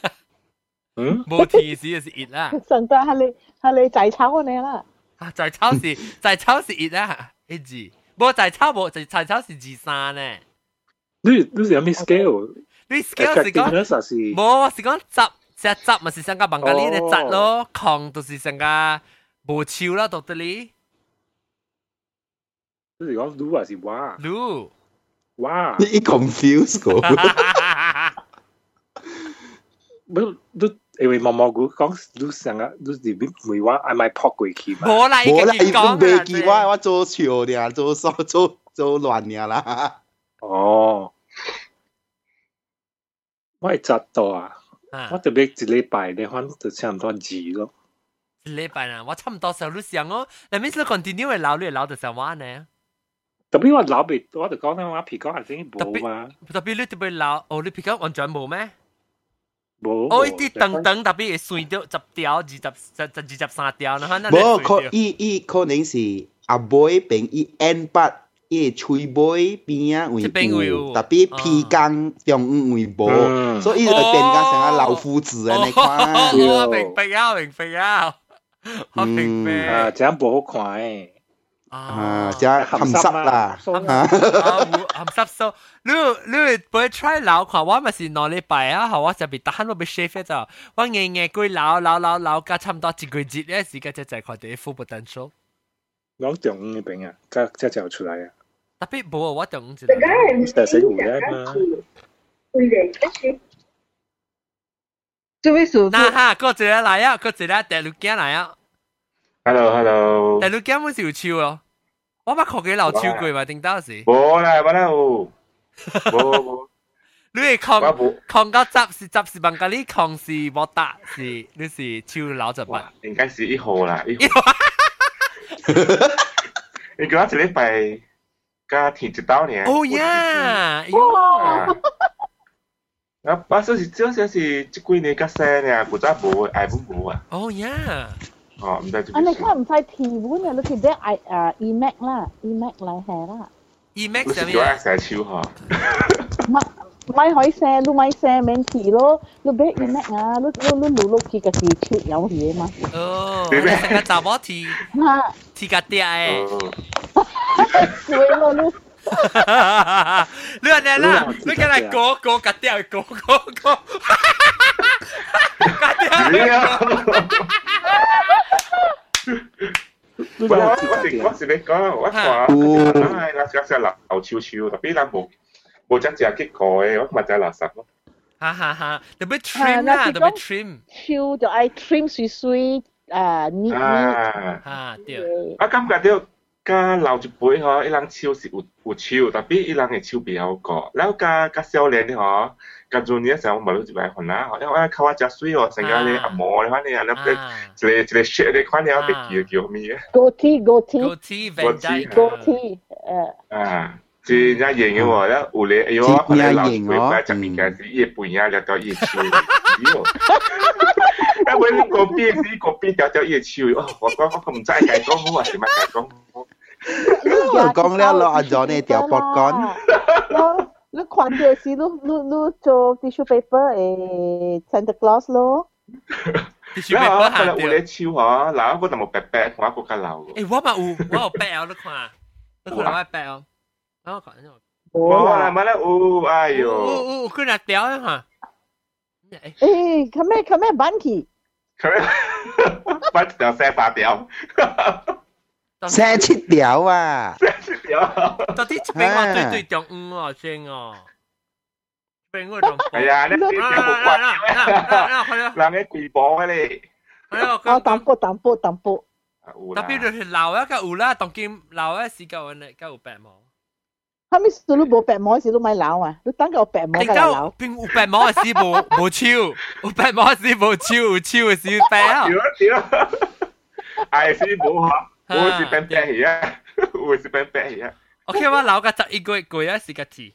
Speaker 7: 嗯。
Speaker 1: 冇天时就是热啦。
Speaker 6: 上代系你系你仔炒你啦。
Speaker 1: 啊，仔炒是仔炒是热啊，一字。冇仔炒冇仔仔炒是二三呢。
Speaker 7: 你你是有咩 scale？
Speaker 1: 你 scale 是讲冇是讲执只执咪是上个bằng咖喱嘅执咯，狂就是上个无超啦，到底你。
Speaker 7: 你是讲撸还是蛙？
Speaker 1: 撸
Speaker 7: 哇！
Speaker 2: 你 confuse 个，
Speaker 7: 你你因为毛毛菇讲你成日你入面梅话嗌买扑过去嘛？
Speaker 1: 冇啦，已
Speaker 2: 冇啦，
Speaker 1: 经
Speaker 2: 伊都
Speaker 1: 讲啦
Speaker 2: 未记我我做笑尔，做傻做做乱尔啦。
Speaker 7: 哦，我系窒到啊！我特别一礼拜你看就差唔多二咯。
Speaker 1: 一礼拜啦，我差唔多时候都想哦，那边是 continue 会留，你留就想玩呢？
Speaker 7: 特别我老未，我就讲咧，我皮讲系真冇嘛。
Speaker 1: 特别你特别留，哦，你皮讲完全冇咩？
Speaker 7: 冇。
Speaker 1: 哦，一啲等等特别会碎掉十条、二十、十、十二十三条，然后那
Speaker 2: 无可伊伊可能是阿妹并伊 N 八。伊喙尾边啊为有，特别鼻江中央为无，所以就变成成啊老夫子啊！你看，
Speaker 1: 我明白啊，明白啊，我明白。
Speaker 7: 啊，这样唔好看诶。
Speaker 2: 啊，即系含湿啦，
Speaker 1: 啊，含湿数，你你会 try 老看，我咪是两礼拜啊，后我就被打我被 shave 咗，我硬硬佢老老老老加差唔多一个月咧时间就就看到 full potential。
Speaker 7: 我中午边啊，即即就出嚟啊！
Speaker 1: 特别冇啊，我中午就。
Speaker 7: 就死糊咧嘛。
Speaker 4: 做咩事？
Speaker 1: 嗱哈，个一个来啊，个一个第六件来啊。
Speaker 5: Hello hello。
Speaker 1: 第六件冇是有超咯，我捌看几老超过嘛，顶到时。
Speaker 5: 冇啦，冇啦有。冇冇。
Speaker 1: 你系抗抗到集是集是问个你抗是冇打是你是超老就办。
Speaker 5: 应该是一号啦，一号。你讲一礼拜。加田一刀呢？
Speaker 1: 哦呀！
Speaker 5: 哇！啊，把说是少少是即几年较细呢，古早无爱本无啊。
Speaker 1: 哦呀！
Speaker 5: 哦，唔知做
Speaker 6: 啊，你看唔使提碗啊，你其实系诶 emac 啦，emac 嚟系啦。
Speaker 1: emac
Speaker 5: 上面。叫爱写手嗬。
Speaker 6: 唔唔系可以写，你咪写免提咯，你俾 emac 啊，你你你录录起个是出有嘢嘛。
Speaker 1: 哦，你成个查某提。
Speaker 6: 吓。
Speaker 1: 提个爹诶。
Speaker 6: 对咯，你。
Speaker 1: 你话你啦，你今日个个格掉个个个，格掉。
Speaker 5: 我我我是我是你讲，我话我系我食食流流超超，特别咱无无只只结果嘅，我咪就垃圾咯。
Speaker 1: 哈哈哈，特别 trim 啦，特别 trim。
Speaker 6: 超就爱 trim 碎碎，诶捏捏。
Speaker 1: 啊，对。
Speaker 5: 我感觉到。 加留一杯嗬，一人超是有有超，特别一人嘅超比较高。然后加加少年啲嗬，加 junior 时候冇咗一百份啦，因为靠我只水哦，成个你阿毛你看你啊，你一个一个 shit 你看你我哋叫叫咩嘅？
Speaker 6: goatee goatee
Speaker 1: goatee Van Dyke
Speaker 6: goatee 诶。
Speaker 5: 啊，即系一型嘅喎，一有你哎呦，我哋留一杯，但系入面嘅是一杯啊，就到一超，因为呢个边是个边就就一超，哦，我讲我唔知计讲好啊，是乜计讲好？
Speaker 2: 讲了咯，阿 John 呢条博讲。
Speaker 6: 你看电视，你你你做 tissue paper 诶 Santa Claus 咯。
Speaker 1: tissue paper
Speaker 5: 系有咧超嗬，嗱我就冇白白，我个加流。
Speaker 1: 诶，我嘛有，我有白啊，你看，你看我白哦，我看呢。
Speaker 5: 哇，系咪咧？哦，哎呦。
Speaker 1: 哦哦，佢那屌啊哈。
Speaker 6: 诶，咁咩咁咩板起？
Speaker 5: 咁咩？板条射八条。
Speaker 2: 射七条啊！
Speaker 5: 射七条。
Speaker 1: 到底一边我最最中午哦，先哦。边我仲。
Speaker 5: 系啊，你你有冇关？人嘅贵宝嘅你。
Speaker 6: 哦，淡薄淡薄淡薄。
Speaker 1: 特别就是老一个有啦，当今老一时间咧，够有白毛。
Speaker 6: 后面数你冇白毛时都咪老啊，你等个白毛嘅老。
Speaker 1: 边有白毛时冇冇超，有白毛时冇超，有超嘅时白啊。
Speaker 5: 屌屌，系时冇吓。 我是变变去啊，我是变变去啊。
Speaker 1: OK，我留个十一个月啊，是个字。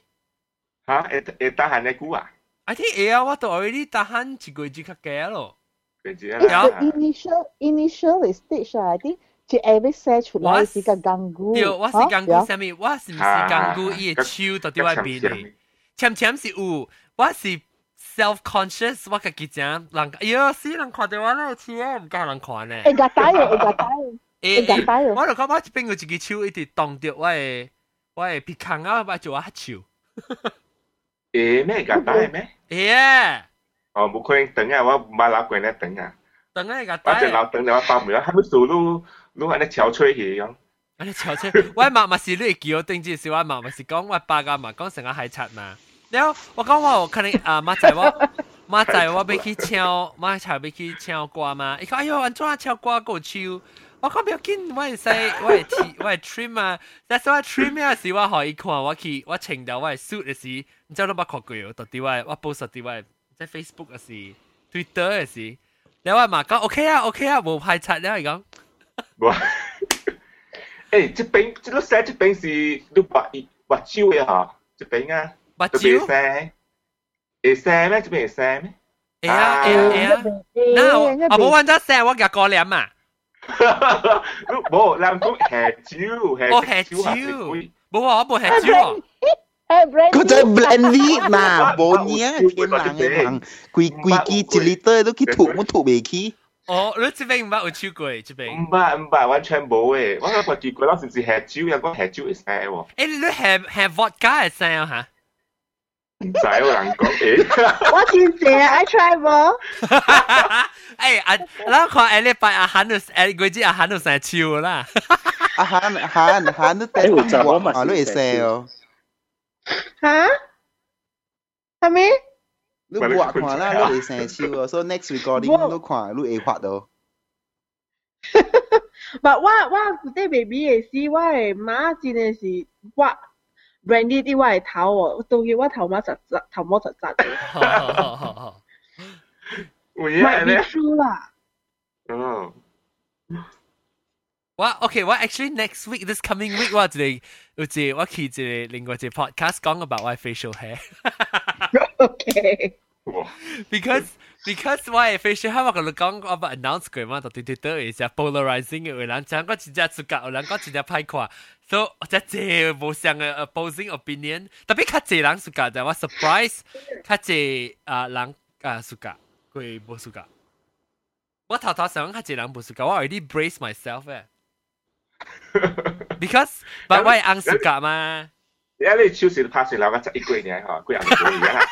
Speaker 5: 吓，会会打闲嘅股啊？
Speaker 1: I think 会啊，我都 already 打闲一个月就较加咯。
Speaker 5: 佢知啦。
Speaker 6: initial initial stage 啊，啲即系 every set 出来是个钢骨。
Speaker 1: 对，我是钢骨啥物？我是唔是钢骨？伊个手到底外边嘅？浅浅是有，我是 self conscious，我家己讲人，哎呀，死人看到我咧，似咧唔够人看咧。
Speaker 6: 会个带喎，会个带。
Speaker 1: 诶，我就感觉一边有一只手一直动着我嘅我嘅鼻孔啊，我做啊黑手。
Speaker 5: 诶咩个带咩？
Speaker 1: 诶啊！
Speaker 5: 哦，冇可能等啊，我唔系老鬼咧等啊。
Speaker 1: 等啊个带。
Speaker 5: 我只老等你我包唔咗，系咪数路路喺啲潮吹起咁？
Speaker 1: 你潮车，我妈咪是你叫我定住时，我妈咪是讲我爸个嘛，讲成个海贼嘛。然后我讲我可能啊，妈仔我妈仔我要去唱，妈仔要去唱歌嘛。伊讲哎呦，安怎唱歌够唱？ 我讲不要紧，我系使我系 T 我系 trim 啊，但系我 trim 嘅时我可以看，我去我穿到我系 suit 嘅时，唔知道我看过喎，到底我我 post 到我即系 Facebook 嘅时，Twitter 嘅时，然后我妈讲 OK 啊 OK 啊，冇排斥啦，伊讲。
Speaker 5: 哇！诶，这边这个写这边是你白白椒嘅吓，这边啊，
Speaker 1: 白
Speaker 5: 这边写，会写咩？这边会写咩？
Speaker 1: 会啊会啊会啊，那我我冇揾咗写，我夹过脸嘛。
Speaker 5: 冇，人讲虾椒，
Speaker 1: 我虾椒，冇啊，我冇虾椒啊。
Speaker 2: 佢真系 blend 嘛，冇嘢，天冷嘅人，规规支一 liter 都去吐，我吐未起。
Speaker 1: 哦，你这边唔捌有超过这边？
Speaker 5: 唔捌唔捌，完全冇诶。我嗰个结果，嗰时是虾椒，有个虾椒会写喎。
Speaker 1: 诶，你系系 vodka 系写啊吓？
Speaker 5: 唔使有人講誒。
Speaker 4: 我真謝，I try 冇。
Speaker 1: 誒啊，嗱看誒禮拜阿韓都誒，嗰啲阿韓都成超啦。
Speaker 2: 阿韓韓韓都帶我嘛，我都會寫哦。
Speaker 4: 嚇？係咪？
Speaker 2: 你畫看啦，你會生超哦，所以 next recording 都看，你會畫到。
Speaker 4: 但我我啲 baby 嘅事，我係媽真係是我 brandy 啲我系头喎，到佢我头妈实实头毛实实。
Speaker 5: 会啊，
Speaker 4: 你输啦。
Speaker 5: 嗯。
Speaker 1: 我 OK，我 actually next week this coming week 我一有一我去一另外一 podcast 讲 about my facial hair。
Speaker 4: OK。
Speaker 1: because because 我嘅 facial hair 我同你讲我冇 announce 过嘛，就对对对，系 polarizing 嘅，有人讲我真正出格，有人讲真正歹看，所以我真系冇相嘅 opposing opinion，特别较济人出格就我 surprise 较济啊人啊出格，佢冇出格。我头头想较济人冇出格，我 already brace myself 嘅。because 但我系硬出格嘛。
Speaker 5: 而家你超市拍成两个十一个年吓，佢人冇而家。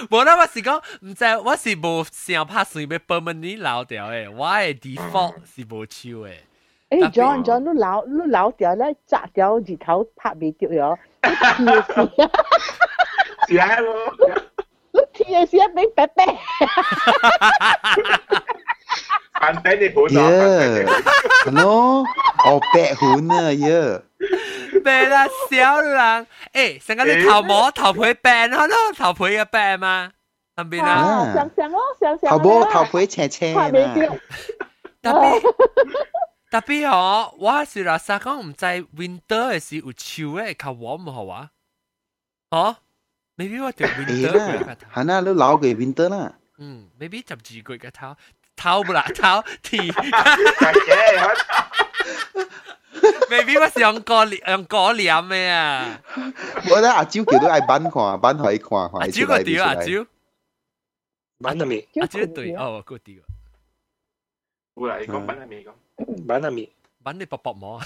Speaker 1: 无啦，我是讲，唔知我是无想拍算俾帮门你老掉诶，我诶 default 是无抽诶。
Speaker 6: 诶、欸、，John John，你老你老掉咧，扎掉日头拍未着哟。
Speaker 5: 是啊，
Speaker 6: 你天也 是一边白白。
Speaker 5: 反白你好
Speaker 2: 少，反白你。喏，哦，白粉啊，耶。
Speaker 1: 白啦，小人，诶，成个你头毛头皮病咯，头皮嘅病嘛，系咪啊？
Speaker 6: 想想咯，想想。
Speaker 2: 头毛头皮青青啊。
Speaker 1: 特别特别哦，我是拉萨讲唔知 winter 嘅时有潮咧，较 warm 好啊？哦，maybe 我条 winter 嘅头。
Speaker 2: 系啦，你老嘅 winter 啦。
Speaker 1: 嗯，maybe 十二个嘅头。头不啦，头剃。 maybe 我是用过用过脸嘅啊。
Speaker 2: 我觉得阿蕉叫都爱班看，班可以看，
Speaker 1: 阿蕉个屌阿蕉，
Speaker 7: 班系咪？
Speaker 1: 阿蕉对，哦个屌。
Speaker 5: 好啦，你讲班系咪讲？
Speaker 7: 班系咪？
Speaker 1: 班你薄薄膜。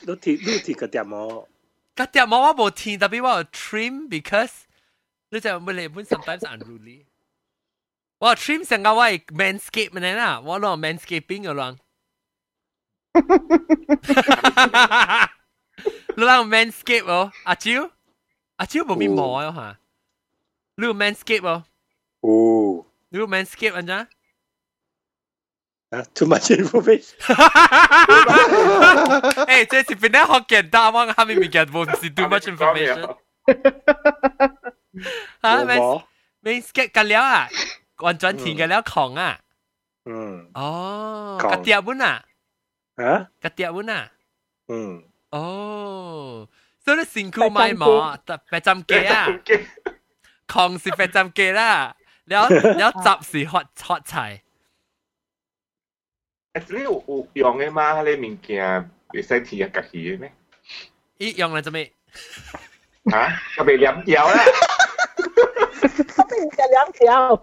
Speaker 7: 你剃你剃个点毛？
Speaker 1: 个点毛我冇剃，特别我 trim because 你就每日本 sometimes unruly。 我 trim 成个喂 manscape 呢啦，我攞 manscaping 个啷，哈哈哈哈哈哈，攞 manscape 哦，阿蕉，阿蕉冇面膜啊吓，攞 oh. manscape oh.
Speaker 7: 哦，
Speaker 1: 哦，攞 manscape 啊咋？
Speaker 7: 啊，too much information，
Speaker 1: 哈哈哈哈哈哈，哎，这次变得好简单，我哈咪咪讲唔是 too much information，哈哈哈哈哈哈，啊，manscape oh, 干了啊。完全填嘅了狂啊！
Speaker 7: 嗯，
Speaker 1: 哦，个碟本啊，
Speaker 7: 啊，
Speaker 1: 个碟本啊，
Speaker 7: 嗯，
Speaker 1: 哦，所以你辛苦买毛，特别针机啊，狂是别针机啦，了了杂是学学菜。
Speaker 5: 诶，你有有用嘅嘛？你物件会使填啊，家己嘅咩？
Speaker 1: 咦，用嚟做咩？
Speaker 5: 吓，特别两条啦。
Speaker 6: 我俾人夹两条。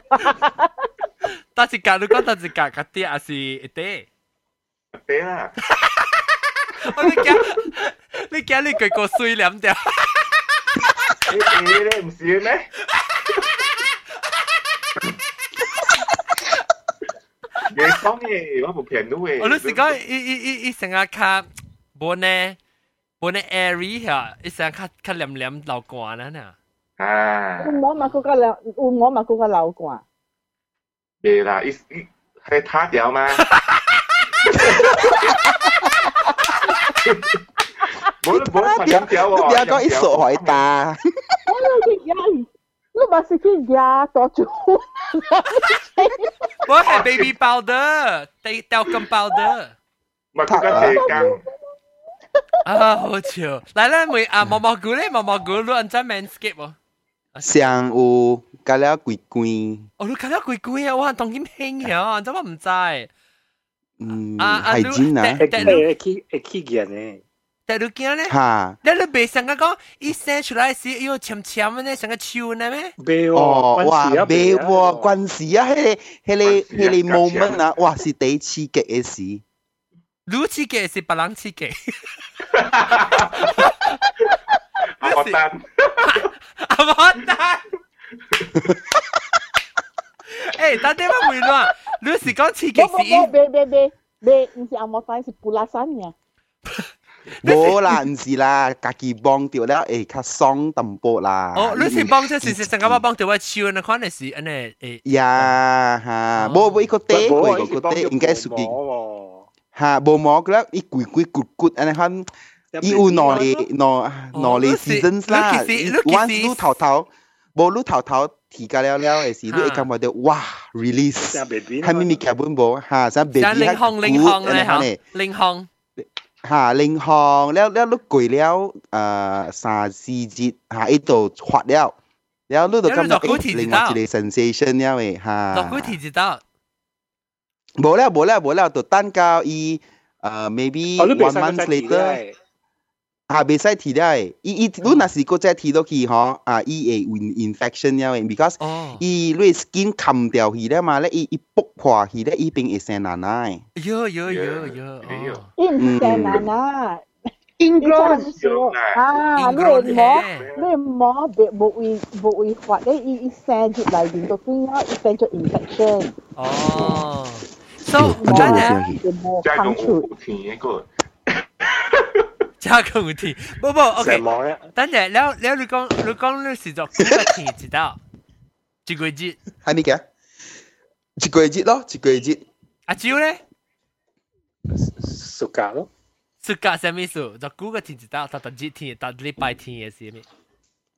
Speaker 1: 但是夹你讲，但是夹个啲还是一啲。
Speaker 5: 啲啦。
Speaker 1: 我你夹你夹你句个水两条。
Speaker 5: 你你你唔是咩？你 讲嘅，我冇骗你嘅。
Speaker 1: 我你是讲伊伊伊伊成日较无呢无呢 airy 吓，伊成日较较黏黏流汗啊呢。
Speaker 6: À. Umon
Speaker 5: makuga umon makuga lao qua. Bê là ít hay thát đéo mà. Mỗi
Speaker 2: mỗi mà nhắm chéo rồi. Đéo có
Speaker 6: ít sổ hỏi ta. Nó bà sẽ khi giá tỏ chú.
Speaker 1: Bố hẹ baby powder. Tây tao cầm powder.
Speaker 5: Mà cũng có
Speaker 1: thể. À, hỗ chiều. Lại lên mùi à, mò gù lên, mò mò gù luôn, ăn chá manscape à.
Speaker 2: 上有加了鬼鬼，
Speaker 1: 哦，你睇到鬼鬼啊！我当剑兴嘅，真我唔知。
Speaker 2: 嗯，
Speaker 1: 啊啊
Speaker 2: 系真啊，
Speaker 7: 会会起会起见嘅。
Speaker 1: 但系见咧，
Speaker 2: 哈，
Speaker 1: 你你别成个讲，一生出来时要浅浅嘅咧，成个超呢咩？
Speaker 7: 未
Speaker 2: 哦，
Speaker 7: 喎，
Speaker 2: 哇，
Speaker 7: 关
Speaker 2: 未
Speaker 7: 事啊
Speaker 2: 喎，关事啊，迄个迄个迄个 moment 啊，哇，是第刺激嘅事。
Speaker 1: 你刺激是别人刺激，
Speaker 5: 阿我单，
Speaker 1: 阿冇单。诶，等阵我回乱，你是讲刺激
Speaker 6: 不不不，
Speaker 1: 是？
Speaker 6: 别别别别，唔是阿莫丹，是布拉山嘅。
Speaker 2: 冇啦，唔是啦，家己帮掉了，会较爽淡薄啦。
Speaker 1: 哦，你是帮这是是成个我帮到我超那款系是安尼诶，
Speaker 2: 呀哈，冇冇一个底，冇一个底，应 该属于哈，冇摸嘅啦，一攰攰咕咕，安尼看。伊有两个两两个 seasons 啦，once 你头头，无你头头提价了了嘅时，你会感觉到哇 release，系咪咪剧本无吓，像 baby
Speaker 1: 像领航领航咧吓，领航
Speaker 2: 吓领航了了你过了诶三四节吓，一度发了，了你就感觉诶另外一个 sensation 了嘅吓。
Speaker 1: 落骨提知道。
Speaker 2: 无了无了无了，就等到伊诶 maybe one month later。 啊，袂使提了诶，伊伊你若是佫再提落去吼，啊，伊会 infection 了诶，because 伊你 skin 冚掉去了嘛，咧伊伊剥破去咧，伊边会生奶奶。
Speaker 1: 有有有有，
Speaker 6: 伊唔是生奶奶。
Speaker 4: ingrown
Speaker 6: 啊，你摸你摸别冇会冇会发咧，伊伊生入嚟边度边啊，伊生咗 infection。
Speaker 1: 哦，so 等阵，
Speaker 5: 即系讲有甜嘅个。
Speaker 1: 加个问题，不不，OK。等阵，然后然后你讲你讲你是做几个天知道？一个月？
Speaker 2: 还没嘅？一个月咯，一个月。
Speaker 1: 阿蕉咧？
Speaker 7: 暑假咯。
Speaker 1: 暑假什么意思？做几个天知道？到到几天？到礼拜天嘅是咩？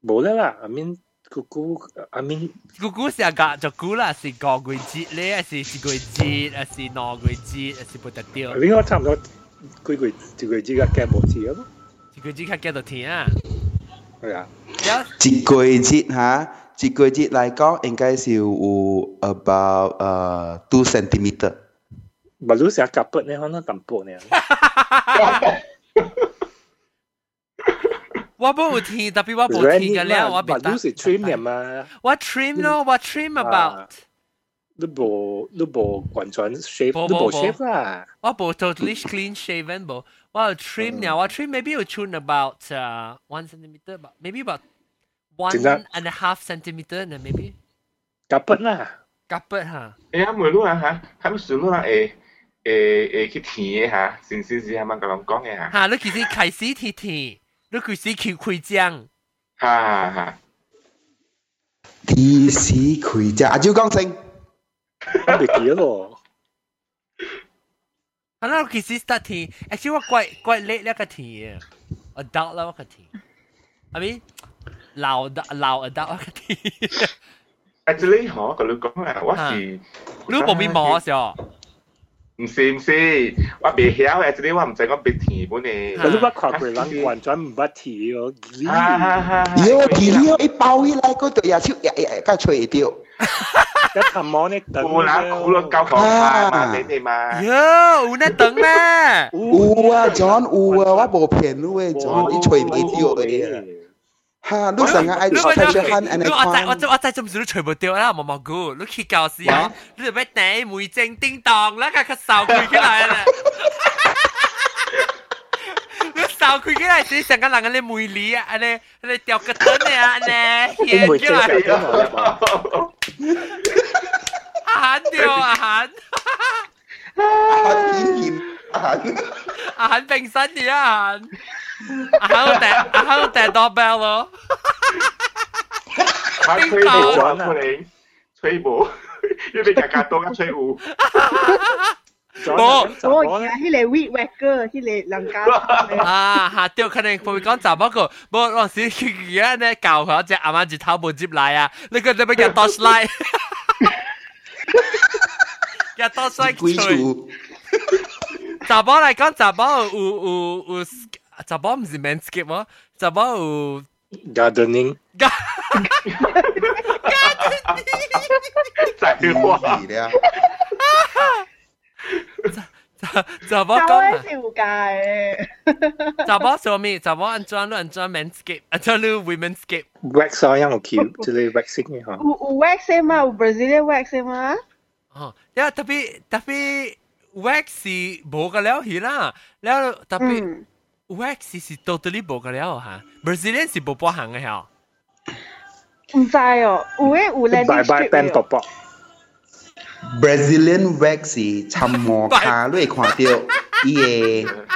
Speaker 7: 冇啦啦，阿面。姑姑，阿明，
Speaker 1: 姑姑是个就姑啦，是个季节咧，是是季节，是哪季节，是不得掉。
Speaker 7: 你我差唔多。几个月一个月之间加冇次咯，
Speaker 1: 一个月之间加到甜啊！
Speaker 7: 系啊，
Speaker 2: 一个月吓，一个月嚟讲应该是有 about 诶 two centimeter。
Speaker 7: 唔系你成日夹笔呢，可能咁薄呢。
Speaker 1: 我冇有甜，特别我冇甜嘅了，我
Speaker 7: 别。你是 trim 嘅嘛？
Speaker 1: 我 trim 咯，我 trim about。
Speaker 7: 你无你无完全 shape，你无 shape 啦。
Speaker 1: 我无 totally clean shaven 无，我有 trim 呢，我 trim maybe 有 tune about uh one centimeter maybe about one and a half centimeter 呢，maybe。
Speaker 7: 夹笔啦，
Speaker 1: 夹笔吓。
Speaker 5: 诶啊，梅鲁啊吓，系咪算鲁啊？诶诶诶，去甜嘅吓，先先先系咪咁样讲嘅吓？
Speaker 1: 吓，你其实开始甜甜，你开始开开浆。
Speaker 5: 吓吓。
Speaker 2: 开始开浆，阿蕉讲声。
Speaker 7: 我未记咯。
Speaker 1: 可能其实 start 甜，actually 我怪怪 late 呢个甜嘅，adult 啦个甜，I mean 老的老 adult 个甜。
Speaker 5: actually 嗬，佢你讲啊，我是
Speaker 1: 你冇面摸咗。
Speaker 5: 唔是唔是，我未晓，actually 我唔知我别甜本嚟。
Speaker 7: 你乜跨过人完全唔捌甜喎，
Speaker 2: 有甜了，一包起来嗰度也手也也甲吹掉。
Speaker 7: 一氹摸呢等。
Speaker 5: 有啦，有啦，教学派嘛，你哋嘛。
Speaker 1: 哟，有呢等咩？
Speaker 2: 有啊，John 有啊，我无骗你诶，John，你吹唔掉嘅。哈，你成日爱 special hand and
Speaker 1: 我再我再我再做唔做都除唔掉啦，毛毛菇，你去教时啊，你就俾顶梅正叮当啦，佢佢扫佢起来啦。 你扫佢起来时，成个人嗰啲梅梨啊，你你掉个灯啊，你显起来。阿涵掉阿涵。
Speaker 2: 啊天剑啊！
Speaker 1: 阿肯冰身嘅阿肯，阿肯我掟阿肯我掟 doorbell 咯，
Speaker 5: 他吹无啊，可能吹无，因为日日都一吹有。
Speaker 1: 冇
Speaker 4: 我而家迄个 weed wacker，迄个人家。
Speaker 1: 啊下掉可能会讲就不过，冇嗰时而家咧教佢只阿妈只头部接嚟啊，你个你咪日多 slide，日多 slide
Speaker 2: 鬼
Speaker 1: 吹。
Speaker 2: 处
Speaker 1: 查甫嚟讲，查甫有有有，查甫唔是 manscape 喎，查甫有
Speaker 7: gardening
Speaker 5: 在话
Speaker 2: 系咧，
Speaker 1: 查
Speaker 4: 某
Speaker 1: 讲啊，
Speaker 4: 笑界。
Speaker 1: 查某说咩？查某安装都安装 manscape，安装都 womenscape。
Speaker 7: wax 啊，样 cute，即系 waxing 嘅吓。
Speaker 4: 有有 wax 嘛？有 Brazilian wax 嘛？
Speaker 1: 哦，呀，特别特别 wax 是冇个了去啦，了特
Speaker 4: 别
Speaker 1: wax 是 totally 冇个了吓，Brazilian 是冇包含嘅吓。
Speaker 4: 唔知哦，有诶有 landing strip 嘅。
Speaker 2: Brazilian waxy 擦摩卡，你看到伊个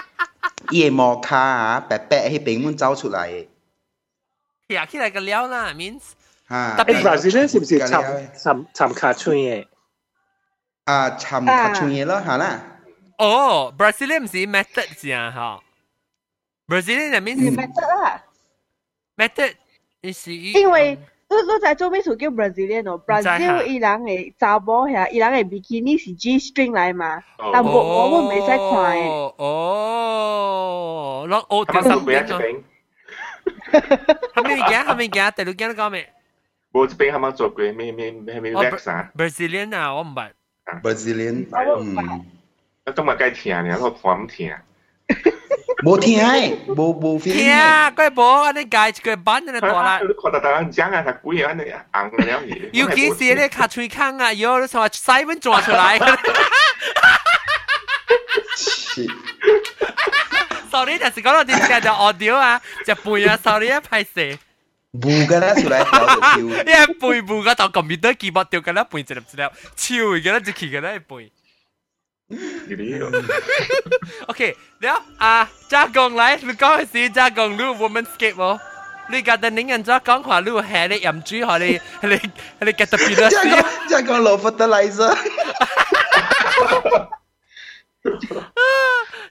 Speaker 2: 伊个摩卡啊，白白迄边阮走出来
Speaker 1: 诶。起来个了啦，means
Speaker 7: 啊，Brazilian 是不是擦擦擦卡吹诶？
Speaker 2: 啊，擦摩卡吹诶了，好啦。
Speaker 1: 哦，Brazilian 是 method 是啊，哈，Brazilian 是 means
Speaker 4: method 啦
Speaker 1: ，method 是
Speaker 4: 因为。你你知做咩事叫 Brazilian 哦？Brazil 伊人嘅查某遐，伊人嘅 bikini 是 G string 嚟嘛，但我我们未使看嘅。
Speaker 1: 哦哦，攞我
Speaker 5: 他
Speaker 1: 掉
Speaker 5: 们
Speaker 1: 十
Speaker 5: 做边一
Speaker 1: 边
Speaker 5: 边，
Speaker 1: 系咪嘅？系咪嘅？第六间都讲咩
Speaker 5: 冇一边他们做过咩咩咩咩 wax 啊？
Speaker 1: ？Brazilian 啊，我唔捌。
Speaker 2: Brazilian，嗯，
Speaker 5: 我今日该听呢，我看唔听。
Speaker 2: 冇听嘅，冇冇 feeling
Speaker 1: 听啊，佢冇你介佢班你大啦。
Speaker 5: 你看到大人讲啊，他鬼啊，你硬了嘢。
Speaker 1: 尤其是你卡吹坑啊，有你话细蚊抓出来。
Speaker 2: 系
Speaker 1: sorry，但是讲到点解就 audio 啊，就背啊，sorry 啊，拍摄。
Speaker 2: 冇㗎啦，出嚟跳就跳。
Speaker 1: 因为背部嗰度 computer keyboard 掉紧啦，背一粒一粒，超嘅啦，就企嘅啦，背。 Querido. okay, now à, cha gong lại, lúc có gì cha gong lúc woman skate mo. Lúc cái tên những người cha gong hòa lúc hè đi yểm chú hòa đi, hè đi hè đi cái
Speaker 2: tập biển. Cha gong cha gong lộ fertilizer.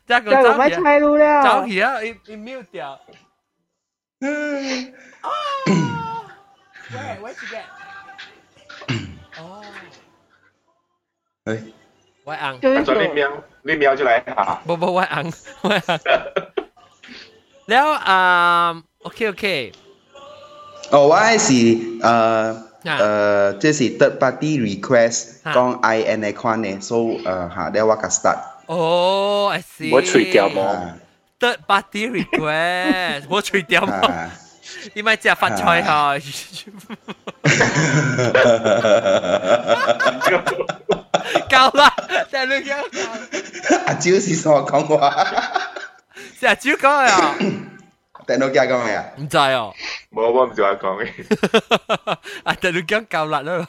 Speaker 4: Cha
Speaker 1: gong
Speaker 4: cháu hiểu. À?
Speaker 1: Cháu
Speaker 4: hiểu,
Speaker 1: cháu hiểu, im im mute 掉. Oh, where where you get? Oh.
Speaker 2: Hey.
Speaker 1: 喂硬，
Speaker 4: 就是
Speaker 5: 做你
Speaker 4: 说，
Speaker 5: 瞄，你瞄就嚟吓。
Speaker 1: 冇冇喂硬，喂硬。แล้วอ่าโอเคโอเค
Speaker 2: 哦，我系是诶诶，即系 third party request 讲 I N 嘅款嘅，so 诶吓，แล้ว我个 start
Speaker 1: 哦，I see。
Speaker 7: 我吹掉冇。
Speaker 2: 啊
Speaker 1: third party request，我吹掉冇。
Speaker 2: 啊。
Speaker 1: 你咪只发菜吓。 够啦，但系你而家
Speaker 2: 阿蕉是所讲话，
Speaker 1: 成日主讲啊，
Speaker 2: 定到家讲咩啊？
Speaker 1: 唔制哦。
Speaker 5: 冇，我唔知我讲嘅。
Speaker 1: 啊，但系你讲够啦啦。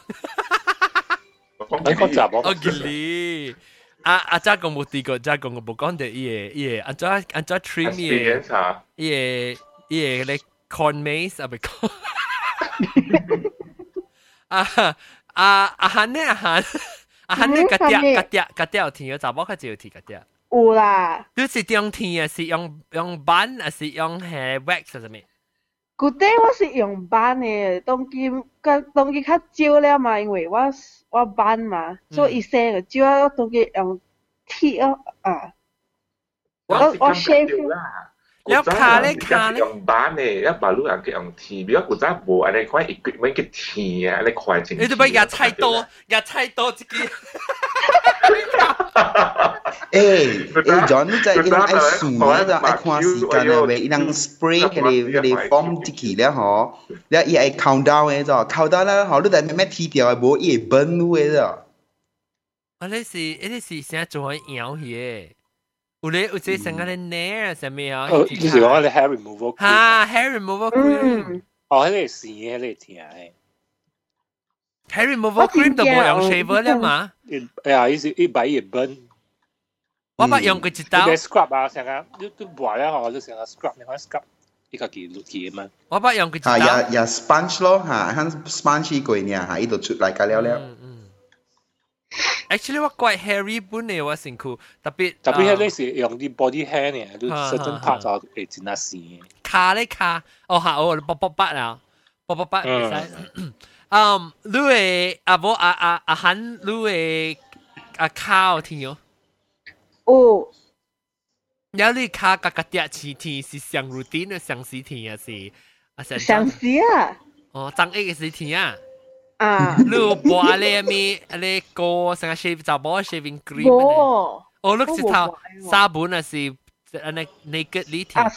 Speaker 7: 你讲杂
Speaker 1: 我
Speaker 7: 我
Speaker 1: 见你。啊啊！真讲冇啲个，真讲我冇讲到伊个伊个，安怎安怎 trim 伊个
Speaker 5: experience 啊，
Speaker 1: 伊个伊个咧 corn maze 啊，唔系 corn。啊啊啊！韩呢啊韩 啊韩呢个碟个碟个碟有甜嘅，查某较少有甜个碟。
Speaker 4: 有啦。
Speaker 1: 你是用甜啊？是用用板啊？是用系 wax 啊？咩？
Speaker 4: 古底我是用班嘅，当今个当今较少了嘛，因为我我班嘛，所以伊生个少，我当今用铁咯啊。我我 shave
Speaker 5: 啦。
Speaker 1: แล้วขา咧ขา咧
Speaker 5: 用板咧，一把路人嘅用铁，如果古仔冇，你块 equipment 嘅铁啊，你块整。
Speaker 1: 你做乜日菜多？日菜多自己。
Speaker 2: 诶诶，John 你在伊人爱数咧，就爱看时间咧，为伊人 spray 佢哋佢哋 form 支旗咧，嗬，แล้ว伊爱 countdown 嘅就 countdown 咧，嗬，你在咩咩剃掉嘅，冇伊会 burn 嘅就。
Speaker 1: 啊！你是你是成做喺摇嘢， 有你有只成个咧 nair 上面啊，
Speaker 7: 哦，你是讲你 hair removal cream？
Speaker 1: 吓 hair removal cream，
Speaker 4: 嗯，
Speaker 7: 哦，迄个是迄个甜诶。
Speaker 1: hair removal cream 就冇用 shaver 啦嘛。
Speaker 7: 哎呀，伊是伊摆伊 burn
Speaker 1: 我捌用过一刀
Speaker 7: 你，嘅 scrub 啊，成日你你磨咧嗬，你成日 scrub，你可以 scrub 呢个几几啊嘛。
Speaker 1: 我捌用过一
Speaker 2: 吓，
Speaker 1: 刀。
Speaker 2: 也也 sponge 咯吓，喺 sponge 过呢吓，呢度出嚟㗎了了。
Speaker 1: 嗯嗯。 Actually，我怪 Harry 本嚟我身躯，特别
Speaker 7: 特别系你
Speaker 1: 啊
Speaker 7: 是用啲 body hair 呢，你
Speaker 1: 啊
Speaker 7: certain
Speaker 1: 啊
Speaker 7: part 就会整得线。
Speaker 1: 卡咧卡，哦吓，我卜卜卜啊，卜卜卜唔
Speaker 7: 嗯
Speaker 1: 使。嗯，你嘅啊无啊啊啊喊你嘅啊卡有听哦。
Speaker 4: 哦，
Speaker 1: 有你卡格格啲次天是上 routine 嘅上时天啊是啊上
Speaker 4: 上司啊，
Speaker 1: 哦张 A 嘅时天啊。
Speaker 4: 啊，
Speaker 1: 你有播啊你咪你个成个 shave 就播 shaving cream 呢。
Speaker 4: 冇
Speaker 1: 哦，你
Speaker 4: 我
Speaker 1: 是头
Speaker 4: 冇播喎
Speaker 1: 沙本啊是安尼 naked 呢条
Speaker 4: 啊。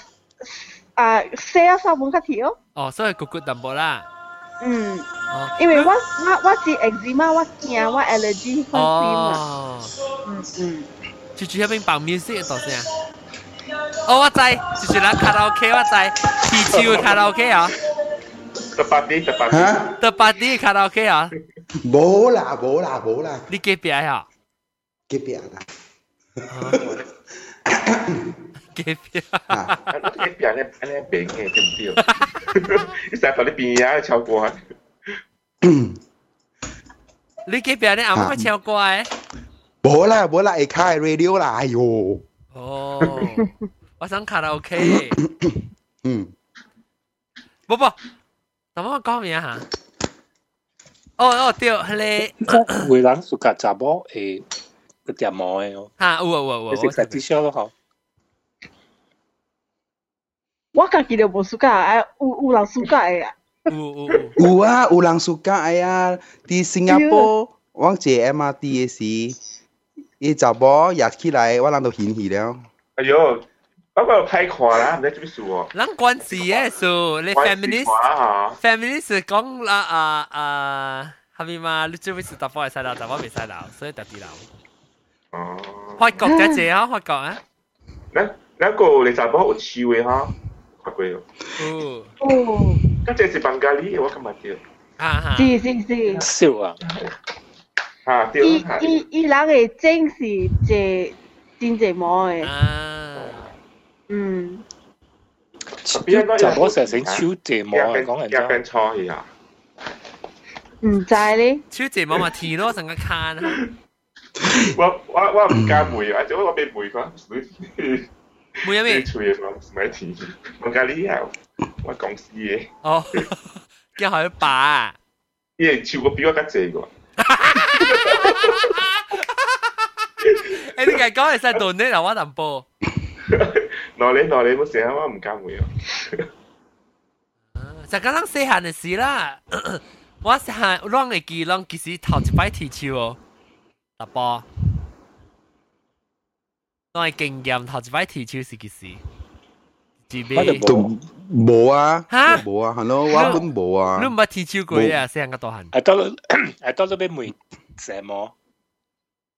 Speaker 4: 啊，写啊三本卡条，
Speaker 1: 哦，所以骨骨淡薄啦。
Speaker 4: 嗯，
Speaker 1: 哦，
Speaker 4: 因为我我我是 eczema，我惊我 allergy 发炎啊，
Speaker 1: 哦，
Speaker 4: 嗯嗯，
Speaker 1: 住住喺边放 music 嘅度先啊。哦，我知，住住啦卡拉 OK，我知，地球卡拉 OK 啊，
Speaker 5: Tepat ni, tepat ni.
Speaker 2: 吓，
Speaker 1: 特别啲卡拉 OK 啊，
Speaker 2: 冇啦冇啦冇啦，
Speaker 1: 你几边啊？
Speaker 2: 几边啊？
Speaker 1: 几边？
Speaker 2: 啊，
Speaker 5: Ano ni pian ni, ano ni beng ni tem dia. Isa pa ni pian chao qua.
Speaker 1: 你几边咧？啱啱超过诶。
Speaker 2: 冇啦冇啦，会开 radio 啦，哎呦，
Speaker 1: 哦，我想卡拉 OK。
Speaker 2: 嗯，
Speaker 1: 不不， 等我讲咩吓？哦哦，对，系你
Speaker 7: 会人暑假查某诶个点毛嘅哦，
Speaker 1: 吓，有啊有啊有啊，
Speaker 7: 你食食啲烧咯嗬。
Speaker 4: 我家己就冇暑假啊，有有人暑假嘅啊，
Speaker 1: 有有有。
Speaker 2: 有啊，有人 suka 哎呀，喺新加坡，我坐 MRT 嘅时，伊查某入起来，我人都显去了。
Speaker 5: Ayo, apa pai kwa lah, mesti cepat suo.
Speaker 1: 人关事嘅数，你 feminist
Speaker 5: Kwa ha.
Speaker 1: feminist 讲啦啊啊，系咪嘛？你最尾是突破系细佬，突破未细佬，所以特啲佬。
Speaker 5: Oh.
Speaker 1: 法国嘅姐啊，法国啊，
Speaker 5: Nah, nah ko le sa bo chi we ha. Kwa kwe.
Speaker 1: 哦，
Speaker 4: 哦，
Speaker 5: Kan je si Bengali, wa kan mati.
Speaker 1: 啊哈，
Speaker 4: 是是是。
Speaker 7: 烧啊！
Speaker 5: Ha,
Speaker 4: 伊
Speaker 5: dia ha.
Speaker 4: 伊伊人嘅整是一真济毛嘅，
Speaker 1: 啊，
Speaker 4: 嗯，
Speaker 7: 成超啊！讲人真，
Speaker 4: 唔就呢
Speaker 1: 超嘛，成个！
Speaker 5: 我我我唔啊，
Speaker 1: 咩？
Speaker 5: 唔系，我，我。
Speaker 1: 哦，一海
Speaker 5: 白，耶超过比我夹蔗
Speaker 1: 个。你而家讲系晒度呢？我。
Speaker 5: 攞你攞你冇成日我唔加梅啊。
Speaker 1: 就咁样细汉嘅事啦。我细汉啷会记啷其实头一摆踢球哦，特波，我系经验头一摆踢球是几时？自备。
Speaker 2: 都冇啊，
Speaker 1: 吓
Speaker 2: 冇啊，系咯，我本冇啊
Speaker 1: 你。唔系踢球过啊？细汉个大汉。
Speaker 7: 系多系多咗俾梅谢毛，
Speaker 5: 系嘛？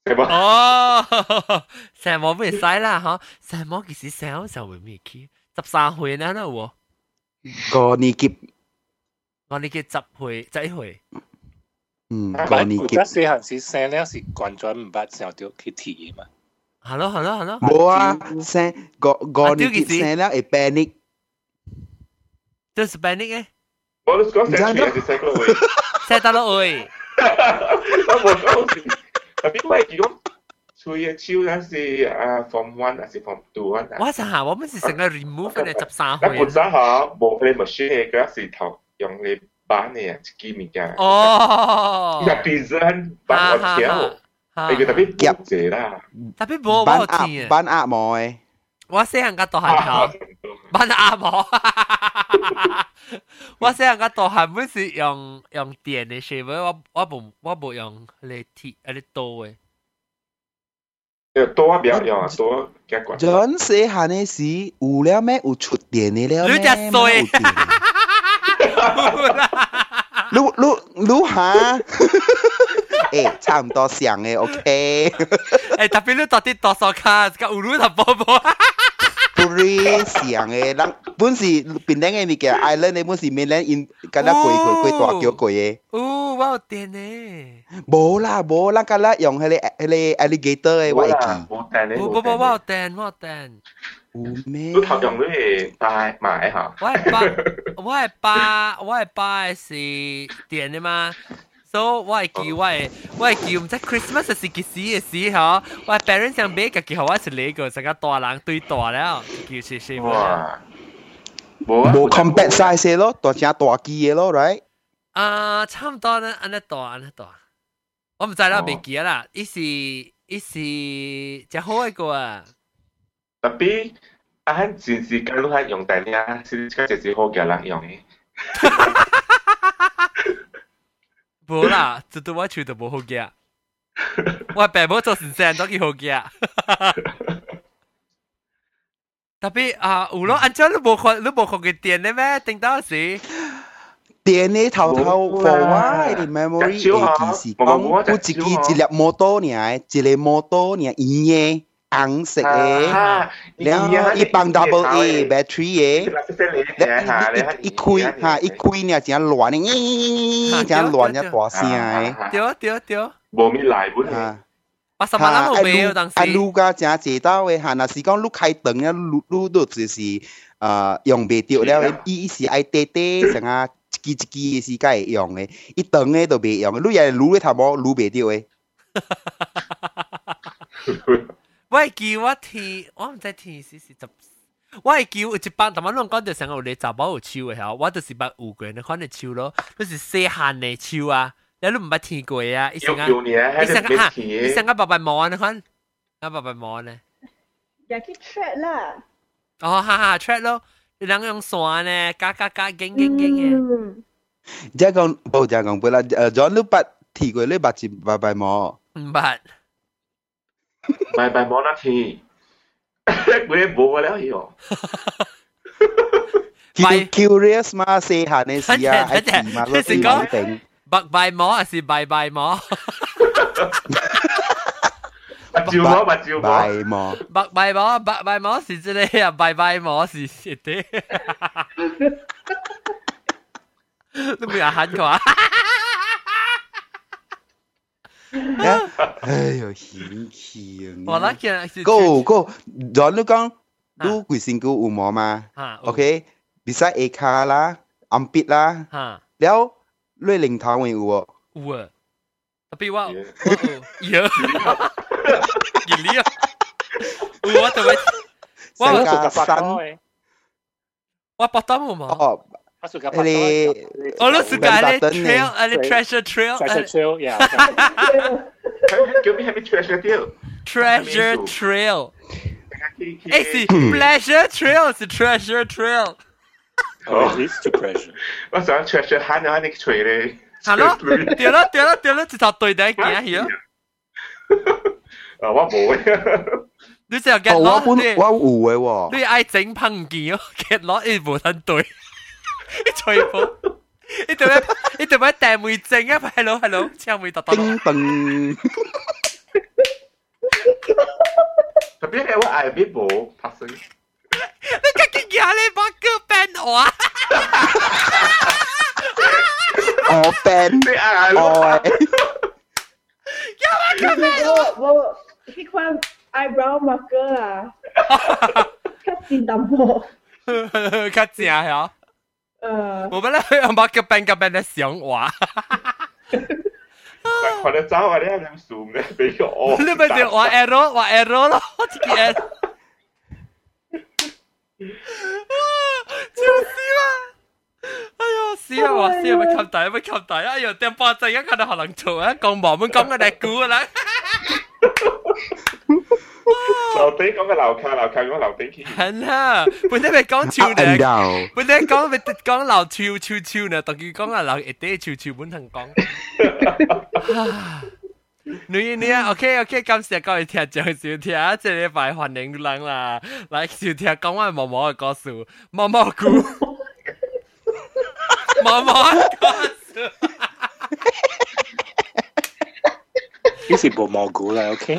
Speaker 1: 哦，成毛咩使啦？嗬，成毛其实成就会咩去？十三岁呢啦喎，
Speaker 2: 个年级，
Speaker 1: 我哋嘅十岁，十一岁。
Speaker 2: 嗯，
Speaker 5: 啊
Speaker 2: 个年级
Speaker 7: 而家，四行时声咧是惯咗唔捌成日掉去贴嘛。
Speaker 1: 系咯系咯系咯，
Speaker 2: 冇啊，生个个年级
Speaker 1: 啊丢几时
Speaker 2: 生了会 panic，
Speaker 1: 都 Hispanic 嘅，
Speaker 5: 我都讲成吹系细个会，
Speaker 1: 细得咯喂，
Speaker 5: 我冇讲 事。特别我系讲吹嘅超嗰时啊，form one 还是 form two 啊？
Speaker 1: 我成下我们是成个 remove 嘅十三
Speaker 5: 那本
Speaker 1: 岁。
Speaker 5: 身吓冇你 machine 嘅嗰时头用你板嘅一机物件。
Speaker 1: 哦，
Speaker 5: 入边真把我跳，你佢特别夹谢啦。
Speaker 1: 特别冇
Speaker 2: 班
Speaker 1: 我天啊！
Speaker 2: 压班压冇诶，
Speaker 1: 我细汉个大汉头，班阿毛。 我细汉个大汉本是用用电嘅 shaver，我我冇我冇用你铁啊你刀嘅。
Speaker 5: 多比较用啊，多夹棍。
Speaker 2: 阵细汉嘅时有了咩？有出电嘅了咩？
Speaker 1: 你只衰
Speaker 2: 你你你吓？诶，差唔多像嘅，OK。
Speaker 1: 诶，特别你到底多少卡？个乌鲁特波波，
Speaker 2: Buri 上嘅，人本是边顶嘅物件 ，island 嘅本是 mainland in，咁样过过过大桥过嘅。
Speaker 1: 哦，我有电呢。
Speaker 2: 冇啦冇，咱咁样用迄个迄个 alligator 嘅我会记。
Speaker 5: 冇订你
Speaker 1: 冇冇冇，我有电，我有电。
Speaker 2: 有咩？
Speaker 5: 都头用都系带买吓。
Speaker 1: 我系爸，我系爸，我系爸是电的嘛。 所以我系叫我系我系叫唔知 Christmas 是几时嘅时候，我系 parents 想俾个叫我是呢个成个大人对大了，叫谢谢我。
Speaker 5: 哇！冇啊！
Speaker 2: 冇 compact size 咯，大只大机嘅咯，right？
Speaker 1: 啊，差唔多呢，安尼大安尼大。我唔知啦，未记啦，伊是伊是只好一个啊。
Speaker 5: 特别啊，喺全时间都系用电呢，先个只只好嘅人用嘅。
Speaker 1: 冇啦，就对我处就冇好嘅。我病冇做成成都几好嘅。特别啊，有咯，按照你冇看，你冇看嘅电咧咩？定到时。
Speaker 2: 电呢头头 for 我 memory 嘅是讲，有一支一粒摩托尔，一个摩托尔圆嘅。 红色嘅，然后一帮 double A battery 嘅，一开吓一开呢就乱嘅，就乱一大声嘅。
Speaker 1: 对对对。
Speaker 5: 冇咩来本
Speaker 1: 啊！八十万都冇俾，当时。
Speaker 2: 啊，路家正借到嘅吓，那是讲路开灯咧，路路都就是诶用袂着了，伊是爱滴滴成啊一支一支是该用嘅，一灯嘅都袂用，路也路咧头冇路袂着嘅。
Speaker 1: 我系叫我天，我唔知天是是十，我系叫一班，但系我讲就成个你杂包有超嘅吓，我就是捌有过，你可能超咯，都是细汉嘅超啊，你都唔捌听过啊，一成啊，一成啊，一成啊白白毛啊，你看，啊白白毛呢？
Speaker 6: 又去 track 啦。
Speaker 1: 哦，哈哈 track 咯，你两个用线呢，加加加，劲劲劲嘅。
Speaker 2: 即系讲，冇就系讲本啦，诶，John 都捌提过呢白字白白毛。
Speaker 1: 唔捌。
Speaker 5: 拜拜冇得天，佢冇了哟。
Speaker 2: curious 嘛，细下你事啊，喺字嘛，嗰啲冇定。
Speaker 1: 白拜摸还是拜拜摸？
Speaker 5: 白照摸，白照摸。
Speaker 2: 拜摸。
Speaker 1: 白拜摸，白拜摸是这里啊，拜拜摸是是的。都没有喊过啊！
Speaker 2: 哎呦，嫌弃啊！
Speaker 1: 我那件，
Speaker 2: go go，咱你讲，你贵姓个有毛嘛？OK，比赛 A 卡啦，暗笔啦，了你零头会有喎？
Speaker 1: 有啊，特别我有，有你啊，有我特别，
Speaker 2: 我加三，
Speaker 1: 我八刀冇嘛？
Speaker 2: 哦。
Speaker 7: Ele,
Speaker 1: oh, lu suka ada trail, ada treasure trail.
Speaker 7: Treasure trail, yeah.
Speaker 5: Give me happy treasure trail.
Speaker 1: Treasure trail. Eh, si pleasure trail 是 treasure trail.
Speaker 7: Oh, it is to treasure.
Speaker 5: 我想 treasure 慳咗啲锤咧。
Speaker 1: 系咯，掉啦掉啦掉啦，直头对底件去咯。
Speaker 5: 啊，我冇嘅。
Speaker 1: 你成日 get
Speaker 2: 攞，我我有嘅喎。
Speaker 1: 你爱整碰件咯，get 攞你冇得对。 你吹风，你做咩？你做咩掟梅正啊？Hello Hello，唱梅特特。
Speaker 2: 叮噔。
Speaker 5: 特别系我爱边部拍声。
Speaker 1: 你家己嘢你把个 band 我。
Speaker 2: 我 band
Speaker 5: 你爱
Speaker 2: 我。
Speaker 1: 有乜
Speaker 6: 我我呢款 eyebrow marker 啊，较尖淡薄。
Speaker 1: 较正系。
Speaker 6: 呃，
Speaker 1: 我本来要把个班个班的想话。
Speaker 5: 看得早啊！你系咁数嘅，俾个我。
Speaker 1: 你咪就话 error，话 error 咯，自己 error。笑死啦！哎呦，死啊！话死咪冚底，咪冚底！哎呦，掟巴仔而家看到可能做啊，讲毛们讲嘅嚟估啦。
Speaker 5: 楼顶讲嘅楼卡，楼卡讲楼顶企。
Speaker 1: 系啊，本来咪讲潮呢，本来讲咪讲楼潮潮潮呢，特别讲啊楼一啲潮潮本藤讲。你你啊，OK OK，感谢各位听众收听，这礼拜欢迎人啦，来收听讲我毛毛嘅故事，毛毛菇，毛毛嘅故事。
Speaker 7: 呢是冇蘑菇啦，OK。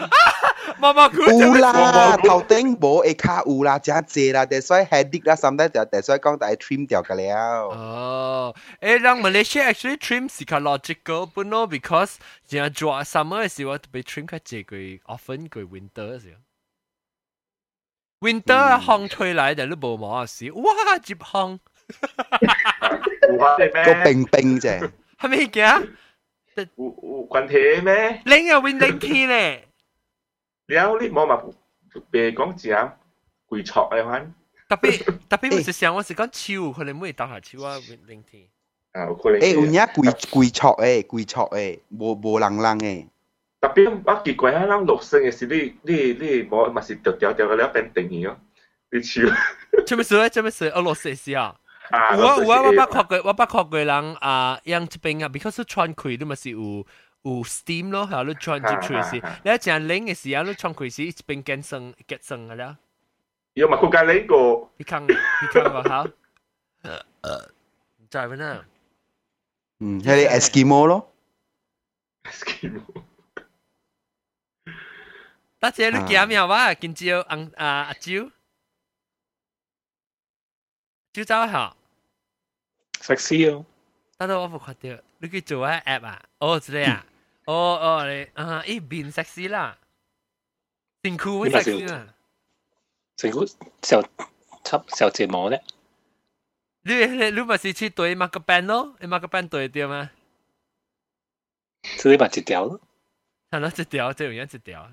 Speaker 1: 毛毛菇
Speaker 2: 有啦，
Speaker 5: 我我
Speaker 2: 头顶无会卡有啦，真济啦，但所以 headache 啦，甚至就但所以讲大 trim 掉㗎了。
Speaker 1: 哦，诶，让 Malaysia actually trim 是较 logical，不 no because 像 dry summer 嘅时候，被 trim 较济佢 often 佢 winter 嘅时候。winter 风吹来就你无毛事，哇，接风，
Speaker 5: 有法的
Speaker 2: 个
Speaker 5: 咩？
Speaker 2: 冰冰啫，
Speaker 1: 系咪嘅？
Speaker 5: 有有关系咩？
Speaker 1: 冷又 winter 天咧，
Speaker 5: 了你冇嘛？别讲正贵错嘅款，
Speaker 1: 特别特别我是想我是讲秋，可能每当下秋啊 winter 天。
Speaker 5: 啊有可能。
Speaker 2: 诶有影贵贵错诶，贵错诶，无无人人诶。
Speaker 5: 特别我奇怪啊，咱陆生嘅时，你你你冇嘛是掉掉掉嘅了变定嘅咯，你笑
Speaker 1: 做咩事？做咩事？俄罗斯事啊！
Speaker 5: 啊！
Speaker 1: 我我我捌看过，我捌看过人啊，样这边啊，because 穿开你咪是有有 steam 咯，系你穿入去时，你一阵冷嘅时候，你穿开时一边结霜结霜嘅啦，
Speaker 5: 有嘛佢隔你个，
Speaker 1: 你看你看个好，唔知咩呢？
Speaker 2: 嗯，迄个 Eskimo 咯，
Speaker 1: 大姐你惊咩哇？见招红啊阿招，招走 下，
Speaker 7: sexy 哦，
Speaker 1: 等到我冇看到，你去做下 app 啊？哦，之类啊？哦哦你啊，咦变 sexy 啦，变酷会 sexy 啦。
Speaker 7: 成个小辑小节目咧，
Speaker 1: 你你你咪是去对马个 band 咯？你马个 band 对对吗？
Speaker 7: 所以咪一条咯。
Speaker 1: 系咯，一条就用一条。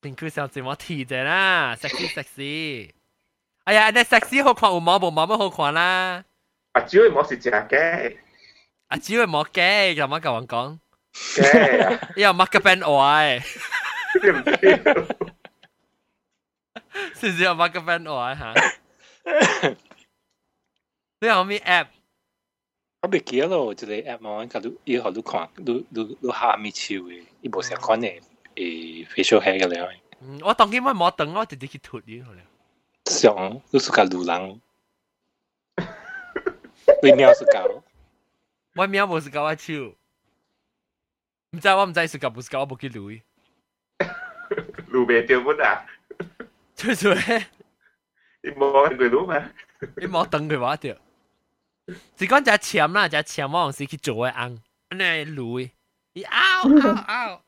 Speaker 1: 变酷小节目提啫啦，sexy sexy。哎呀，你 sexy 好看有毛无毛乜好看啦？
Speaker 5: 阿蕉冇是正嘅，
Speaker 1: 阿只会冇嘅，又乜教人讲？
Speaker 5: 嘅啊，
Speaker 1: 又马个 band 爱，
Speaker 5: 你唔知。
Speaker 1: 是唔是有马个 band 爱吓？你有咩 app？
Speaker 7: 我未记得咯，一个 app 嘛，甲你以后你看，你你你下面笑嘅，伊无相关嘅诶 facial hair 嘅了。
Speaker 1: 嗯，我当今我冇等，我直接去脱咗佢啦。
Speaker 7: 上你是甲路人， 你喵是搞，
Speaker 1: 我名冇是教我笑，唔知我唔知是教唔是教我冇去录。
Speaker 5: 路边掉本啊，
Speaker 1: 最最咧。
Speaker 5: 你冇人佢路咩？
Speaker 1: 你冇等佢话掉，只讲只签啦，只签我用时去做嘅红，安尼累，伊拗拗拗，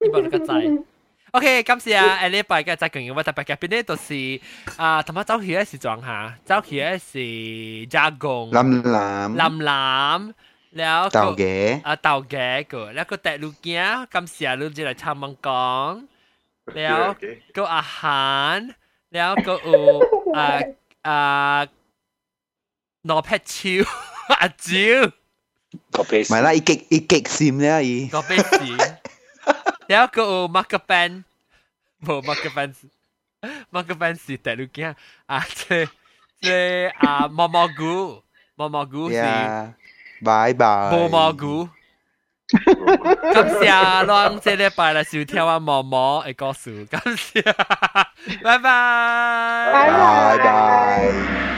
Speaker 1: 你冇得知。 OK，今次啊，诶礼拜嘅再讲我特别嘅边呢，就是啊，同埋走去嘅时状下，走去嘅是加工，
Speaker 2: 蓝蓝
Speaker 1: 蓝蓝，แล้ว
Speaker 2: 豆
Speaker 1: ก็
Speaker 2: 嘅，
Speaker 1: อ่าเต่าแก่ก็แล้วก็แตะลูกเกี้ยกำเสียลูกจะได้ทำมังกรแล้วก็อาหาร แล้วก็อูอ่าอ่านอแพทชิว อาจิว
Speaker 7: 个 base
Speaker 2: 咪啦，伊激伊激闪咧伊，
Speaker 1: ก็เป็นสีแล้วก็อูมักกะแปนบ่มักกะแปนมักกะแปนสีแ 你要个 marker pen，无 marker pen，marker pen 是第六件啊，这这啊毛毛菇，毛毛菇
Speaker 2: 是拜拜，
Speaker 1: 毛毛菇。感谢咱这礼拜来收听我毛毛的故事，感谢，拜
Speaker 6: 拜，
Speaker 2: 拜拜。